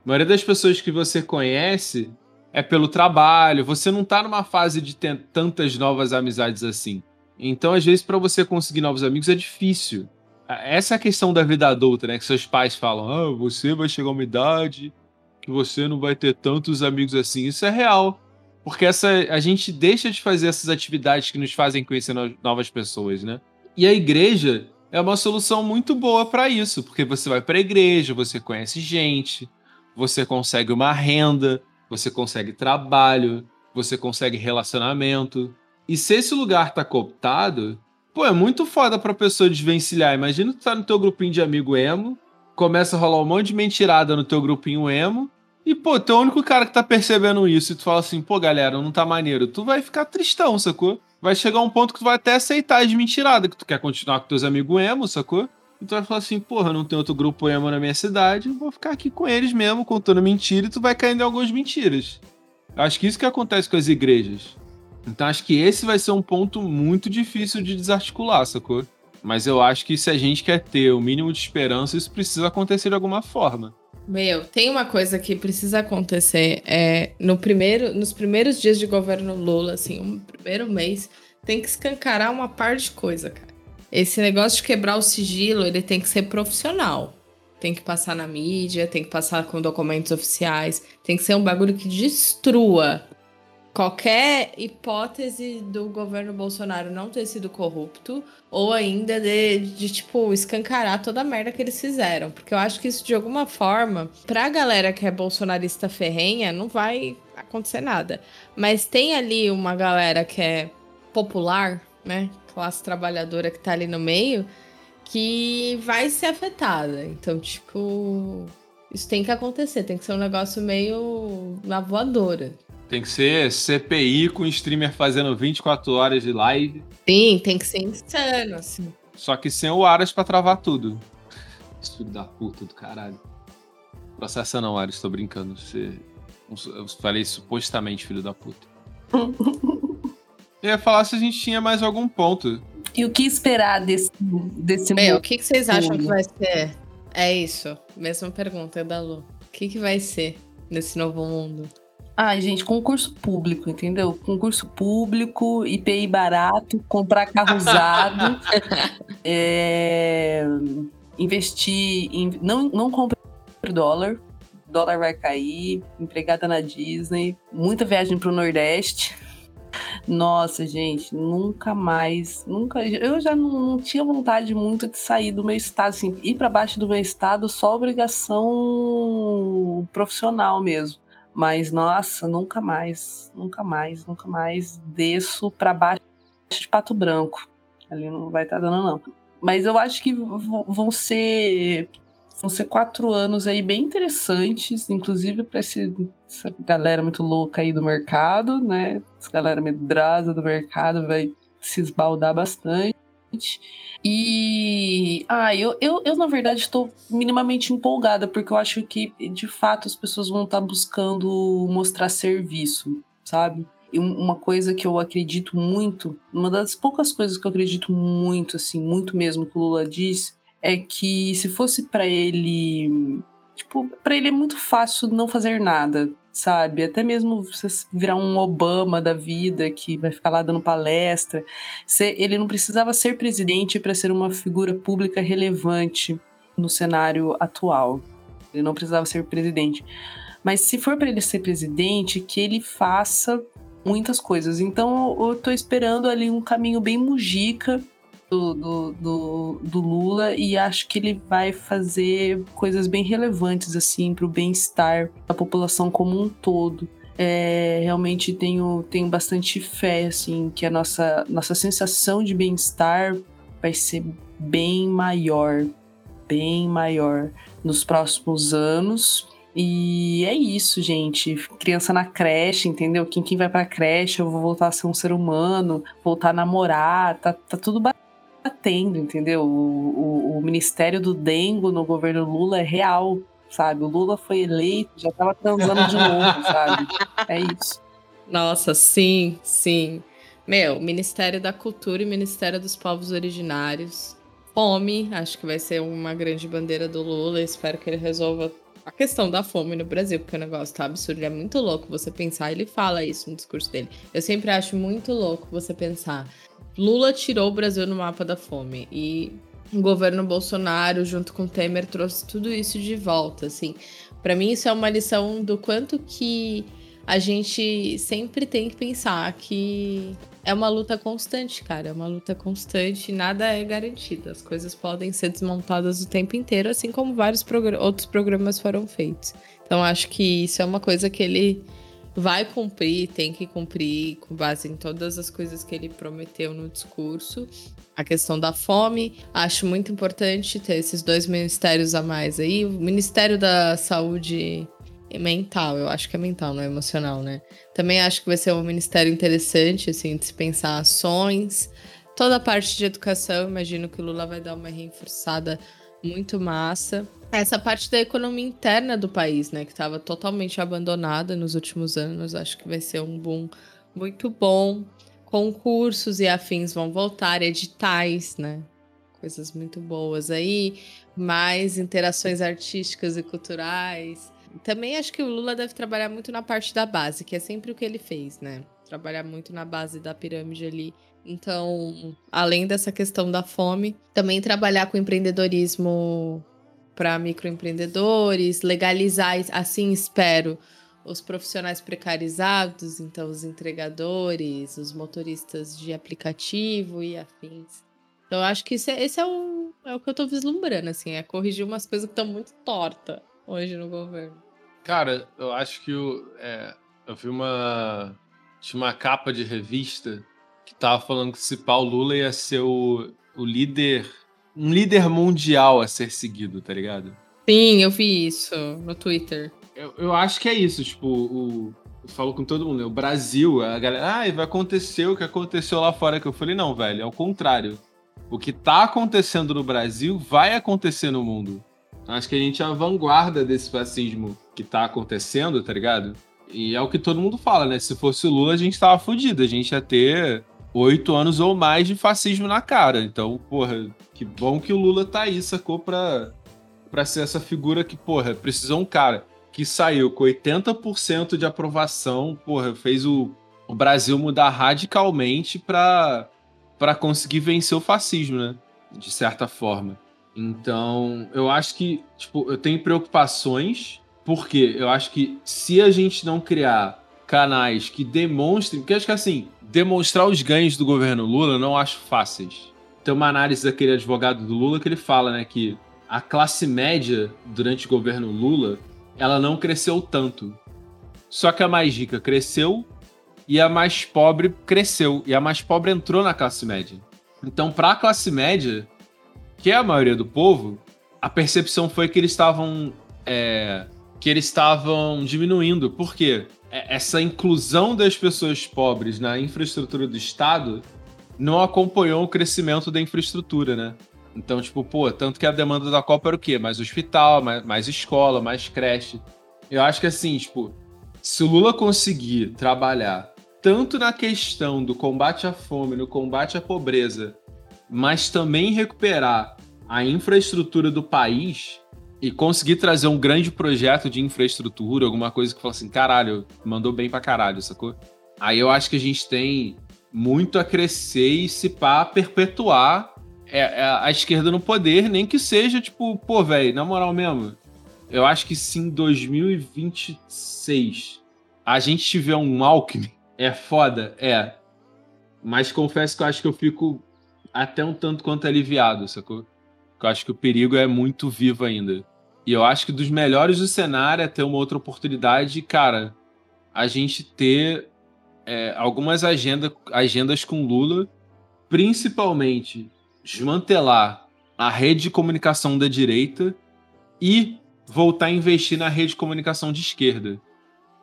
Speaker 1: A maioria das pessoas que você conhece é pelo trabalho, você não tá numa fase de ter tantas novas amizades assim. Então, às vezes, para você conseguir novos amigos é difícil. Essa é a questão da vida adulta, né? Que seus pais falam: ah, você vai chegar a uma idade que você não vai ter tantos amigos assim. Isso é real. Porque essa, a gente deixa de fazer essas atividades que nos fazem conhecer novas pessoas, né? E a igreja é uma solução muito boa para isso, porque você vai para a igreja, você conhece gente, você consegue uma renda, você consegue trabalho, você consegue relacionamento. E se esse lugar tá cooptado, pô, é muito foda pra pessoa desvencilhar. Imagina tu tá no teu grupinho de amigo emo, começa a rolar um monte de mentirada no teu grupinho emo, e, pô, tu é o único cara que tá percebendo isso e tu fala assim, pô, galera, não tá maneiro. Tu vai ficar tristão, sacou? Vai chegar um ponto que tu vai até aceitar as mentiradas, que tu quer continuar com teus amigos emo, sacou? E tu vai falar assim, porra, não tem outro grupo emo na minha cidade, vou ficar aqui com eles mesmo, contando mentira, e tu vai caindo em algumas mentiras. Acho que isso que acontece com as igrejas. Então acho que esse vai ser um ponto muito difícil de desarticular, sacou? Mas eu acho que se a gente quer ter o mínimo de esperança, isso precisa acontecer de alguma forma.
Speaker 3: Meu, tem uma coisa que precisa acontecer. É, no primeiro, nos primeiros dias de governo Lula, assim, um primeiro mês, tem que escancarar uma par de coisa, cara. Esse negócio de quebrar o sigilo, ele tem que ser profissional. Tem que passar na mídia, tem que passar com documentos oficiais, tem que ser um bagulho que destrua qualquer hipótese do governo Bolsonaro não ter sido corrupto ou ainda de, de, tipo, escancarar toda a merda que eles fizeram. Porque eu acho que isso, de alguma forma, pra galera que é bolsonarista ferrenha, não vai acontecer nada. Mas tem ali uma galera que é popular, né? Classe trabalhadora que tá ali no meio, que vai ser afetada. Então, tipo, isso tem que acontecer, tem que ser um negócio meio na voadora.
Speaker 1: Tem que ser CPI com streamer fazendo 24 horas de live.
Speaker 3: Sim, tem que ser insano, assim.
Speaker 1: Só que sem o Aras pra travar tudo. Filho da puta do caralho. Processa não, Aras, tô brincando. Você... Eu falei supostamente filho da puta. Eu ia falar se a gente tinha mais algum ponto.
Speaker 2: E o que esperar desse, desse
Speaker 3: Meu, o que, que vocês acham que vai ser? É isso. Mesma pergunta da Lu. O que, que vai ser nesse novo mundo?
Speaker 2: Ai, gente, concurso público, entendeu? Concurso público, IPI barato, comprar carro usado, é, investir em. Não, não compre dólar, dólar vai cair, empregada na Disney, muita viagem para o Nordeste. Nossa, gente, nunca mais, nunca. Eu já não, não, tinha vontade muito de sair do meu estado, assim, ir para baixo do meu estado só obrigação profissional mesmo. Mas nossa, nunca mais, nunca mais, nunca mais desço para baixo de Pato Branco. Ali não vai estar tá dando não. Mas eu acho que vão ser vão ser quatro anos aí bem interessantes, inclusive para essa galera muito louca aí do mercado, né? Essa galera medrosa do mercado vai se esbaldar bastante. E ah, eu, eu, eu na verdade estou minimamente empolgada, porque eu acho que de fato as pessoas vão estar buscando mostrar serviço, sabe? E uma coisa que eu acredito muito, uma das poucas coisas que eu acredito muito, assim, muito mesmo que o Lula disse, é que se fosse para ele, tipo, para ele é muito fácil não fazer nada, sabe? Até mesmo você virar um Obama da vida que vai ficar lá dando palestra, ele não precisava ser presidente para ser uma figura pública relevante no cenário atual. Ele não precisava ser presidente. Mas se for para ele ser presidente, que ele faça muitas coisas. Então eu tô esperando ali um caminho bem mujica do, do, do, do, Lula e acho que ele vai fazer coisas bem relevantes assim para o bem-estar da população como um todo. É, realmente tenho, tenho bastante fé assim que a nossa, nossa sensação de bem-estar vai ser bem maior, bem maior nos próximos anos. E é isso, gente. Criança na creche, entendeu? Quem, quem vai pra creche, eu vou voltar a ser um ser humano, voltar a namorar, tá, tá tudo batendo, entendeu? O, o, o Ministério do Dengo no governo Lula é real, sabe? O Lula foi eleito, já tava transando de novo, sabe? É isso.
Speaker 3: Nossa, sim, sim. Meu, Ministério da Cultura e Ministério dos Povos Originários. Fome, acho que vai ser uma grande bandeira do Lula. Espero que ele resolva a questão da fome no Brasil, porque o negócio tá absurdo. Ele é muito louco você pensar. Ele fala isso no discurso dele. Eu sempre acho muito louco você pensar. Lula tirou o Brasil no mapa da fome e o governo Bolsonaro, junto com Temer, trouxe tudo isso de volta, assim. Para mim isso é uma lição do quanto que a gente sempre tem que pensar que é uma luta constante, cara. É uma luta constante, nada é garantido. As coisas podem ser desmontadas o tempo inteiro, assim como vários outros programas foram feitos. Então acho que isso é uma coisa que ele vai cumprir, tem que cumprir com base em todas as coisas que ele prometeu no discurso. A questão da fome, acho muito importante ter esses dois ministérios a mais aí. O Ministério da Saúde mental, eu acho que é mental, não é emocional, né? Também acho que vai ser um ministério interessante, assim, de se pensar ações. Toda a parte de educação, imagino que o Lula vai dar uma reforçada muito massa. Essa parte da economia interna do país, né, que estava totalmente abandonada nos últimos anos, acho que vai ser um boom muito bom. Concursos e afins vão voltar, editais, né? Coisas muito boas aí, mais interações artísticas e culturais. Também acho que o Lula deve trabalhar muito na parte da base, que é sempre o que ele fez, né? Trabalhar muito na base da pirâmide ali. Então, além dessa questão da fome, também trabalhar com empreendedorismo para microempreendedores, legalizar, assim espero, os profissionais precarizados, então os entregadores, os motoristas de aplicativo e afins. Então, eu acho que é, esse é, o, é o que eu estou vislumbrando, assim, é corrigir umas coisas que estão muito tortas hoje no governo.
Speaker 1: Cara, eu acho que o, é, eu vi uma. Tinha uma capa de revista que tava falando que se Paulo Lula ia ser o, o líder um líder mundial a ser seguido, tá ligado?
Speaker 3: Sim, eu vi isso no Twitter.
Speaker 1: Eu, eu acho que é isso, tipo, o, eu falo com todo mundo, né? o Brasil, a galera, ah, vai acontecer o que aconteceu lá fora, que eu falei, não, velho, é o contrário. O que tá acontecendo no Brasil vai acontecer no mundo. Acho que a gente é a vanguarda desse fascismo que tá acontecendo, tá ligado? E é o que todo mundo fala, né? Se fosse o Lula, a gente tava fudido. A gente ia ter oito anos ou mais de fascismo na cara. Então, porra, que bom que o Lula tá aí, sacou? Pra, pra ser essa figura que, porra, precisou um cara que saiu com 80% de aprovação, porra, fez o, o Brasil mudar radicalmente pra, pra conseguir vencer o fascismo, né? De certa forma. Então, eu acho que, tipo, eu tenho preocupações, porque eu acho que se a gente não criar canais que demonstrem, porque acho que assim, demonstrar os ganhos do governo Lula não acho fáceis. Tem uma análise daquele advogado do Lula que ele fala, né, que a classe média durante o governo Lula, ela não cresceu tanto. Só que a mais rica cresceu e a mais pobre cresceu e a mais pobre entrou na classe média. Então, para a classe média, que é a maioria do povo, a percepção foi que eles estavam é, que eles estavam diminuindo. Por quê? É, essa inclusão das pessoas pobres na infraestrutura do Estado não acompanhou o crescimento da infraestrutura, né? Então, tipo, pô, tanto que a demanda da Copa era o quê? Mais hospital, mais, mais escola, mais creche. Eu acho que assim, tipo, se o Lula conseguir trabalhar tanto na questão do combate à fome, no combate à pobreza, mas também recuperar a infraestrutura do país, e conseguir trazer um grande projeto de infraestrutura, alguma coisa que fala assim, caralho, mandou bem pra caralho, sacou? Aí eu acho que a gente tem muito a crescer e se pá, perpetuar é, é a esquerda no poder, nem que seja tipo, pô, velho, na moral mesmo. Eu acho que se em 2026 a gente tiver um Alckmin, é foda, é. Mas confesso que eu acho que eu fico até um tanto quanto aliviado, sacou? Eu acho que o perigo é muito vivo ainda. E eu acho que dos melhores do cenário é ter uma outra oportunidade, cara, a gente ter é, algumas agenda, agendas com Lula, principalmente desmantelar a rede de comunicação da direita e voltar a investir na rede de comunicação de esquerda,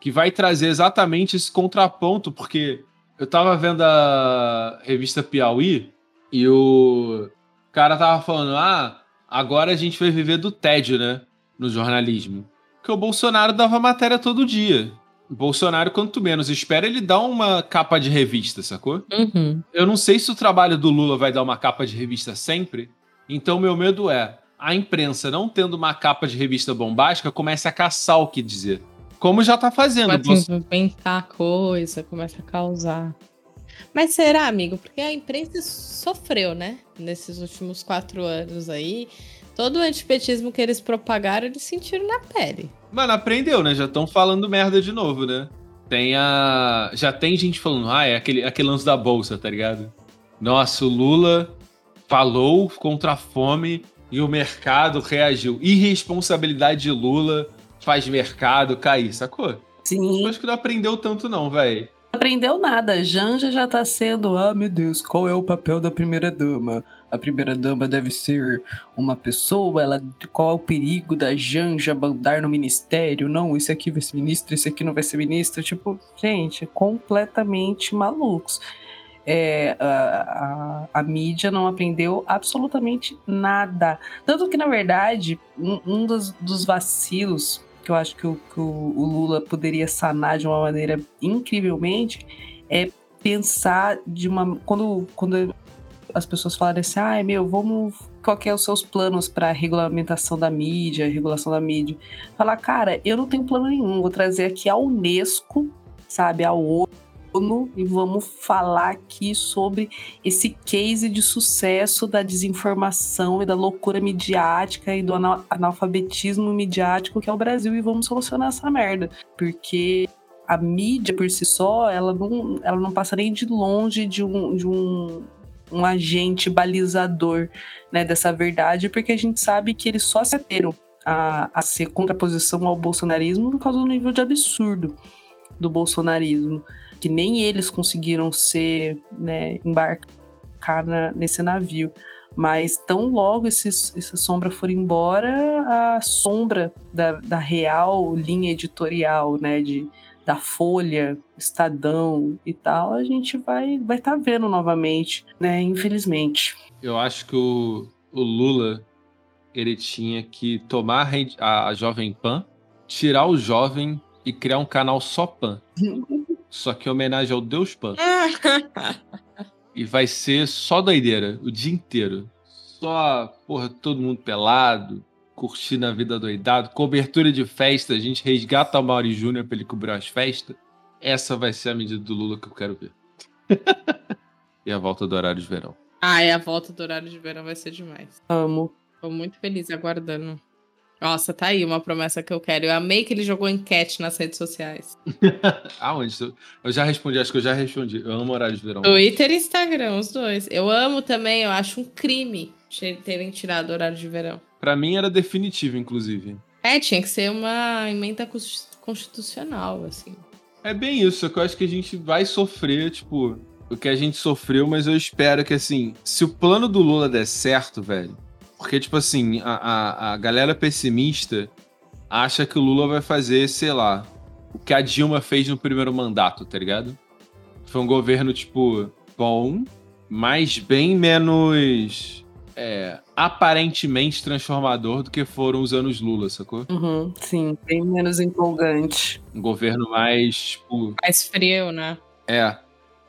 Speaker 1: que vai trazer exatamente esse contraponto, porque eu tava vendo a revista Piauí e o cara tava falando: ah, agora a gente vai viver do tédio, né? No jornalismo. Porque o Bolsonaro dava matéria todo dia. O Bolsonaro, quanto menos espera, ele dá uma capa de revista, sacou?
Speaker 3: Uhum.
Speaker 1: Eu não sei se o trabalho do Lula vai dar uma capa de revista sempre. Então, meu medo é a imprensa, não tendo uma capa de revista bombástica, comece a caçar o que dizer. Como já tá fazendo.
Speaker 3: Começa a inventar coisa, começa a causar. Mas será, amigo? Porque a imprensa sofreu, né? Nesses últimos quatro anos aí. Todo o antipetismo que eles propagaram, eles sentiram na pele.
Speaker 1: Mano, aprendeu, né? Já estão falando merda de novo, né? Tem a. Já tem gente falando, ah, é aquele, aquele lance da bolsa, tá ligado? Nossa, o Lula falou contra a fome e o mercado reagiu. Irresponsabilidade de Lula faz mercado cair, sacou?
Speaker 2: Sim.
Speaker 1: Acho que não aprendeu tanto, não, velho
Speaker 2: aprendeu nada. Janja já tá sendo, ah, meu Deus, qual é o papel da primeira dama? A primeira dama deve ser uma pessoa, ela qual é o perigo da Janja mandar no ministério? Não, esse aqui vai ser ministro, esse aqui não vai ser ministro. Tipo, gente, completamente malucos. É, a, a, a, mídia não aprendeu absolutamente nada. Tanto que, na verdade, um, um dos, dos vacilos que eu acho que o, que o, o Lula poderia sanar de uma maneira incrivelmente, é pensar de uma. Quando, quando as pessoas falarem assim, ai ah, meu, vamos. Qual que é os seus planos para regulamentação da mídia, regulação da mídia? Falar, cara, eu não tenho plano nenhum, vou trazer aqui a Unesco, sabe, a ONU e vamos falar aqui sobre esse case de sucesso da desinformação e da loucura midiática e do analfabetismo midiático que é o Brasil e vamos solucionar essa merda. Porque a mídia por si só, ela não, ela não passa nem de longe de um, de um, um agente balizador né, dessa verdade, porque a gente sabe que eles só se ateram a, a ser contraposição ao bolsonarismo por causa do nível de absurdo do bolsonarismo que nem eles conseguiram ser, né, embarcar na, nesse navio. Mas tão logo esses, essa sombra for embora, a sombra da, da real linha editorial, né, de, da Folha, Estadão e tal, a gente vai vai estar tá vendo novamente, né, infelizmente.
Speaker 1: Eu acho que o, o Lula ele tinha que tomar a, a Jovem Pan, tirar o jovem e criar um canal só Pan. Só que em homenagem ao Deus Pan. e vai ser só doideira o dia inteiro. Só, porra, todo mundo pelado, curtindo a vida doidado, cobertura de festa, a gente resgata o Mauri Júnior pra ele cobrir as festas. Essa vai ser a medida do Lula que eu quero ver. e a volta do horário de verão.
Speaker 3: Ah, e a volta do horário de verão vai ser demais.
Speaker 2: Amo.
Speaker 3: Tô muito feliz aguardando. Nossa, tá aí uma promessa que eu quero. Eu amei que ele jogou enquete nas redes sociais.
Speaker 1: Aonde? Eu já respondi, acho que eu já respondi. Eu amo horário de verão.
Speaker 3: Twitter e Instagram, os dois. Eu amo também, eu acho um crime terem tirado o horário de verão.
Speaker 1: Pra mim era definitivo, inclusive.
Speaker 3: É, tinha que ser uma emenda constitucional, assim.
Speaker 1: É bem isso, só que eu acho que a gente vai sofrer, tipo, o que a gente sofreu, mas eu espero que, assim, se o plano do Lula der certo, velho, porque, tipo assim, a, a, a galera pessimista acha que o Lula vai fazer, sei lá, o que a Dilma fez no primeiro mandato, tá ligado? Foi um governo, tipo, bom, mas bem menos é, aparentemente transformador do que foram os anos Lula, sacou?
Speaker 2: Uhum, sim, bem menos empolgante.
Speaker 1: Um governo mais, tipo.
Speaker 3: Mais frio, né?
Speaker 1: É.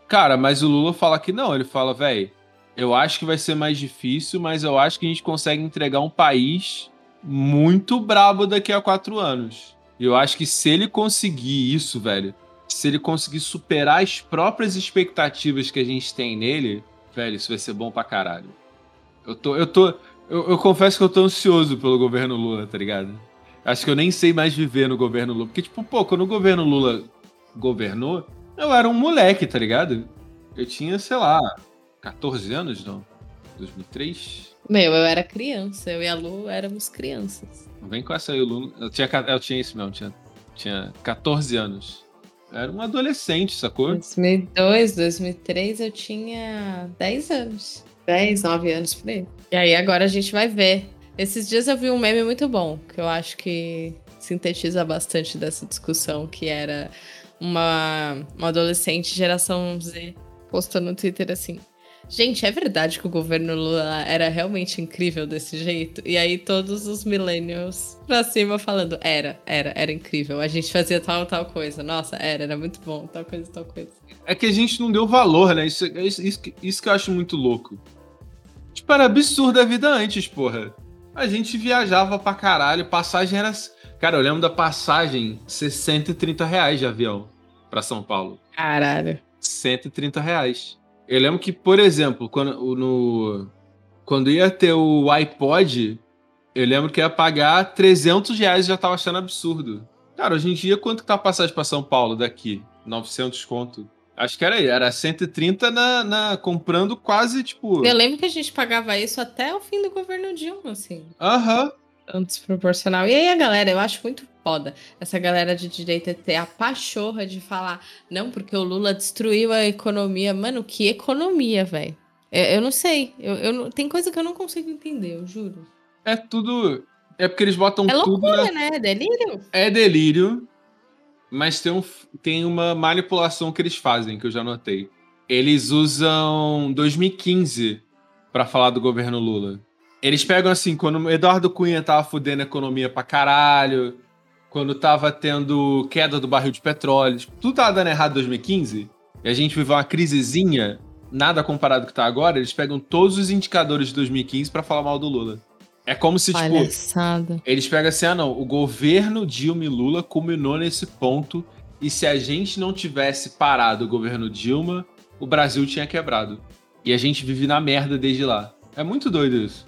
Speaker 1: Cara, mas o Lula fala que não, ele fala, velho, eu acho que vai ser mais difícil, mas eu acho que a gente consegue entregar um país muito brabo daqui a quatro anos. E eu acho que se ele conseguir isso, velho, se ele conseguir superar as próprias expectativas que a gente tem nele, velho, isso vai ser bom pra caralho. Eu tô. Eu tô. Eu, eu confesso que eu tô ansioso pelo governo Lula, tá ligado? Acho que eu nem sei mais viver no governo Lula. Porque, tipo, pô, quando o governo Lula governou, eu era um moleque, tá ligado? Eu tinha, sei lá, 14 anos, não? 2003?
Speaker 3: Meu, eu era criança. Eu e a Lu éramos crianças.
Speaker 1: Não vem com essa aí, Lu. Eu tinha, eu tinha isso mesmo, tinha, tinha 14 anos. Eu era um adolescente, sacou?
Speaker 3: 2002, 2003 eu tinha 10 anos. 10, 9 anos por aí. E aí agora a gente vai ver. Esses dias eu vi um meme muito bom, que eu acho que sintetiza bastante dessa discussão, que era uma, uma adolescente geração Z postando no Twitter assim: Gente, é verdade que o governo Lula era realmente incrível desse jeito? E aí todos os millennials pra cima falando, era, era, era incrível. A gente fazia tal, tal coisa. Nossa, era, era muito bom, tal coisa, tal coisa.
Speaker 1: É que a gente não deu valor, né? Isso, isso, isso que eu acho muito louco. Tipo, era absurdo a vida antes, porra. A gente viajava pra caralho, passagem era... Cara, eu lembro da passagem, 130 reais de avião pra São Paulo.
Speaker 3: Caralho.
Speaker 1: 130 reais. Eu lembro que, por exemplo, quando, no, quando ia ter o iPod, eu lembro que ia pagar 300 reais e já tava achando absurdo. Cara, hoje em dia, quanto que tá a passagem pra São Paulo daqui? 900 conto. Acho que era aí, era 130 na, na, comprando quase, tipo...
Speaker 3: Eu lembro que a gente pagava isso até o fim do governo Dilma, assim.
Speaker 1: Aham. Uhum.
Speaker 3: Desproporcional. E aí a galera, eu acho muito foda essa galera de direita ter a pachorra de falar, não, porque o Lula destruiu a economia. Mano, que economia, velho? Eu, eu, não sei. Eu, eu, tem coisa que eu não consigo entender, eu juro.
Speaker 1: É tudo. É porque eles botam
Speaker 3: é
Speaker 1: tudo.
Speaker 3: É loucura, né? É delírio.
Speaker 1: É delírio. Mas tem, um, tem uma manipulação que eles fazem, que eu já notei. Eles usam 2015 para falar do governo Lula. Eles pegam assim, quando Eduardo Cunha tava fudendo a economia pra caralho, quando tava tendo queda do barril de petróleo. Tipo, tudo tava dando errado em 2015, e a gente viveu uma crisezinha, nada comparado com o que tá agora, eles pegam todos os indicadores de 2015 para falar mal do Lula. É como se, tipo,
Speaker 3: Palhaçada.
Speaker 1: tipo, eles pegam assim, ah não, o governo Dilma e Lula culminou nesse ponto, e se a gente não tivesse parado o governo Dilma, o Brasil tinha quebrado. E a gente vive na merda desde lá. É muito doido isso.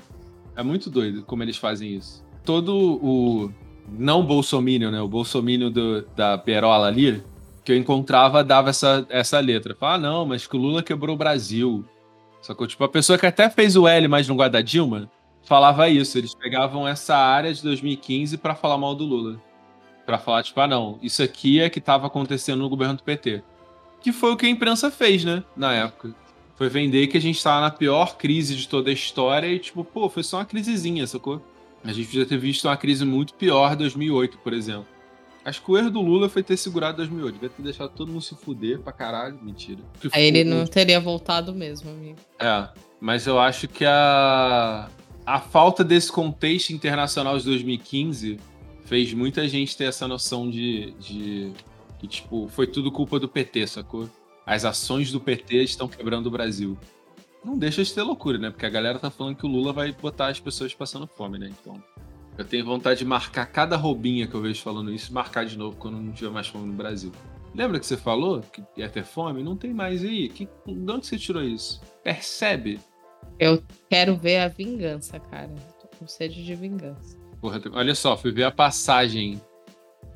Speaker 1: É muito doido como eles fazem isso. Todo o não bolsominion, né? O bolsominion do, da Perola ali, que eu encontrava, dava essa, essa letra. Fala, ah, não, mas que o Lula quebrou o Brasil. Só que, tipo, a pessoa que até fez o L, mas não gosta da Dilma, falava isso. Eles pegavam essa área de 2015 para falar mal do Lula. para falar, tipo, ah, não, isso aqui é que tava acontecendo no governo do PT. Que foi o que a imprensa fez, né? Na época. Foi vender que a gente tava na pior crise de toda a história e, tipo, pô, foi só uma crisezinha, sacou? A gente podia ter visto uma crise muito pior em 2008, por exemplo. Acho que o erro do Lula foi ter segurado 2008. Devia ter deixado todo mundo se fuder pra caralho. Mentira.
Speaker 3: Aí ele não teria voltado mesmo, amigo.
Speaker 1: É, mas eu acho que a, a falta desse contexto internacional de 2015 fez muita gente ter essa noção de, de que, tipo, foi tudo culpa do PT, sacou? As ações do PT estão quebrando o Brasil não deixa de ter loucura, né? Porque a galera tá falando que o Lula vai botar as pessoas passando fome, né? Então, eu tenho vontade de marcar cada roubinha que eu vejo falando isso, marcar de novo quando não tiver mais fome no Brasil. Lembra que você falou que ia ter fome? Não tem mais aí. Que, de onde você tirou isso? Percebe?
Speaker 3: Eu quero ver a vingança, cara. Tô com sede de vingança.
Speaker 1: Porra, olha só, fui ver a passagem.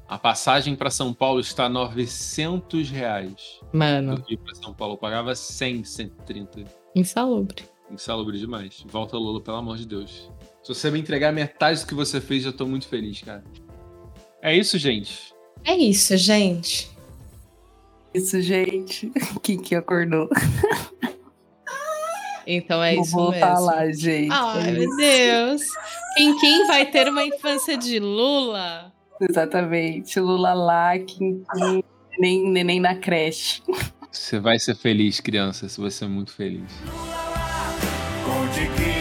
Speaker 1: A passagem para São Paulo está 900 reais.
Speaker 3: Mano.
Speaker 1: Do Rio para São Paulo eu pagava 100, 130.
Speaker 3: Insalubre.
Speaker 1: Insalubre demais. Volta, Lula, pelo amor de Deus. Se você me entregar metade do que você fez, eu tô muito feliz, cara. É isso, gente.
Speaker 3: É isso, gente.
Speaker 2: Isso, gente. Quem que acordou?
Speaker 3: Então é
Speaker 2: Vou
Speaker 3: isso
Speaker 2: voltar
Speaker 3: mesmo.
Speaker 2: lá, gente.
Speaker 3: Ai,
Speaker 2: É
Speaker 3: meu. Deus. Quem, quem vai ter uma infância de Lula?
Speaker 2: Exatamente. Lula lá, Kim, Kim, nem, neném na creche.
Speaker 1: Você vai ser feliz, criança. Você vai ser muito feliz.
Speaker 4: com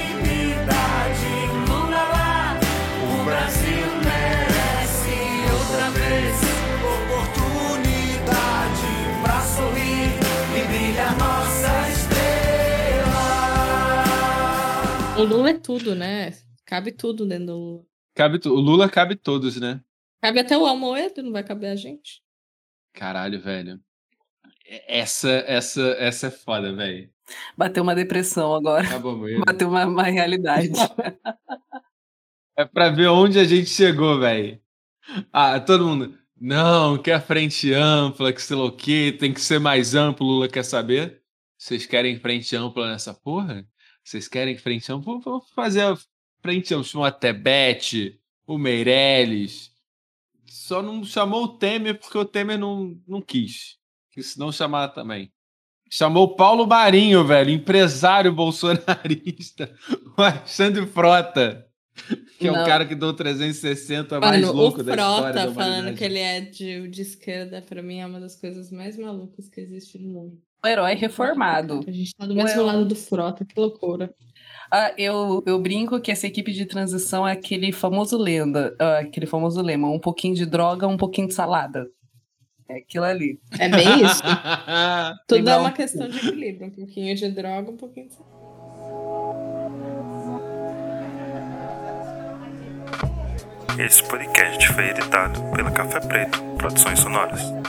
Speaker 4: O
Speaker 3: Lula é tudo, né? Cabe tudo dentro do Lula.
Speaker 1: Cabe tu- o Lula cabe todos, né?
Speaker 3: Cabe até o Almoedo, não vai caber a gente.
Speaker 1: Caralho, velho. Essa, essa, essa é foda, velho.
Speaker 2: Bateu uma depressão agora.
Speaker 1: Acabou mesmo.
Speaker 2: Bateu uma, uma realidade.
Speaker 1: É pra ver onde a gente chegou, velho. Ah, todo mundo. Não, quer frente ampla, que sei lá o quê, tem que ser mais amplo, Lula quer saber? Vocês querem frente ampla nessa porra? Vocês querem frente ampla? Vamos fazer a frente ampla. Chamou a Tebete, o Meirelles. Só não chamou o Temer porque o Temer não, não quis. Que senão chamar também. Chamou o Paulo Marinho, velho, empresário bolsonarista. O Alexandre Frota. Que é o
Speaker 2: Não.
Speaker 1: cara que deu 360 mais
Speaker 3: Mano, o
Speaker 1: louco da história da
Speaker 3: Frota falando que ele é de, de esquerda, pra mim é uma das coisas mais malucas que existe no mundo.
Speaker 2: O herói reformado.
Speaker 3: A gente tá do mesmo lado do Frota, que loucura.
Speaker 2: Ah, eu, eu brinco que essa equipe de transição é aquele famoso lenda, ah, aquele famoso lema, um pouquinho de droga, um pouquinho de salada. É aquilo ali.
Speaker 3: É bem isso. Tudo é uma
Speaker 2: um
Speaker 3: questão de equilíbrio. Um pouquinho de droga, um pouquinho de
Speaker 5: Esse podcast foi editado pela Café Preto Produções Sonoras.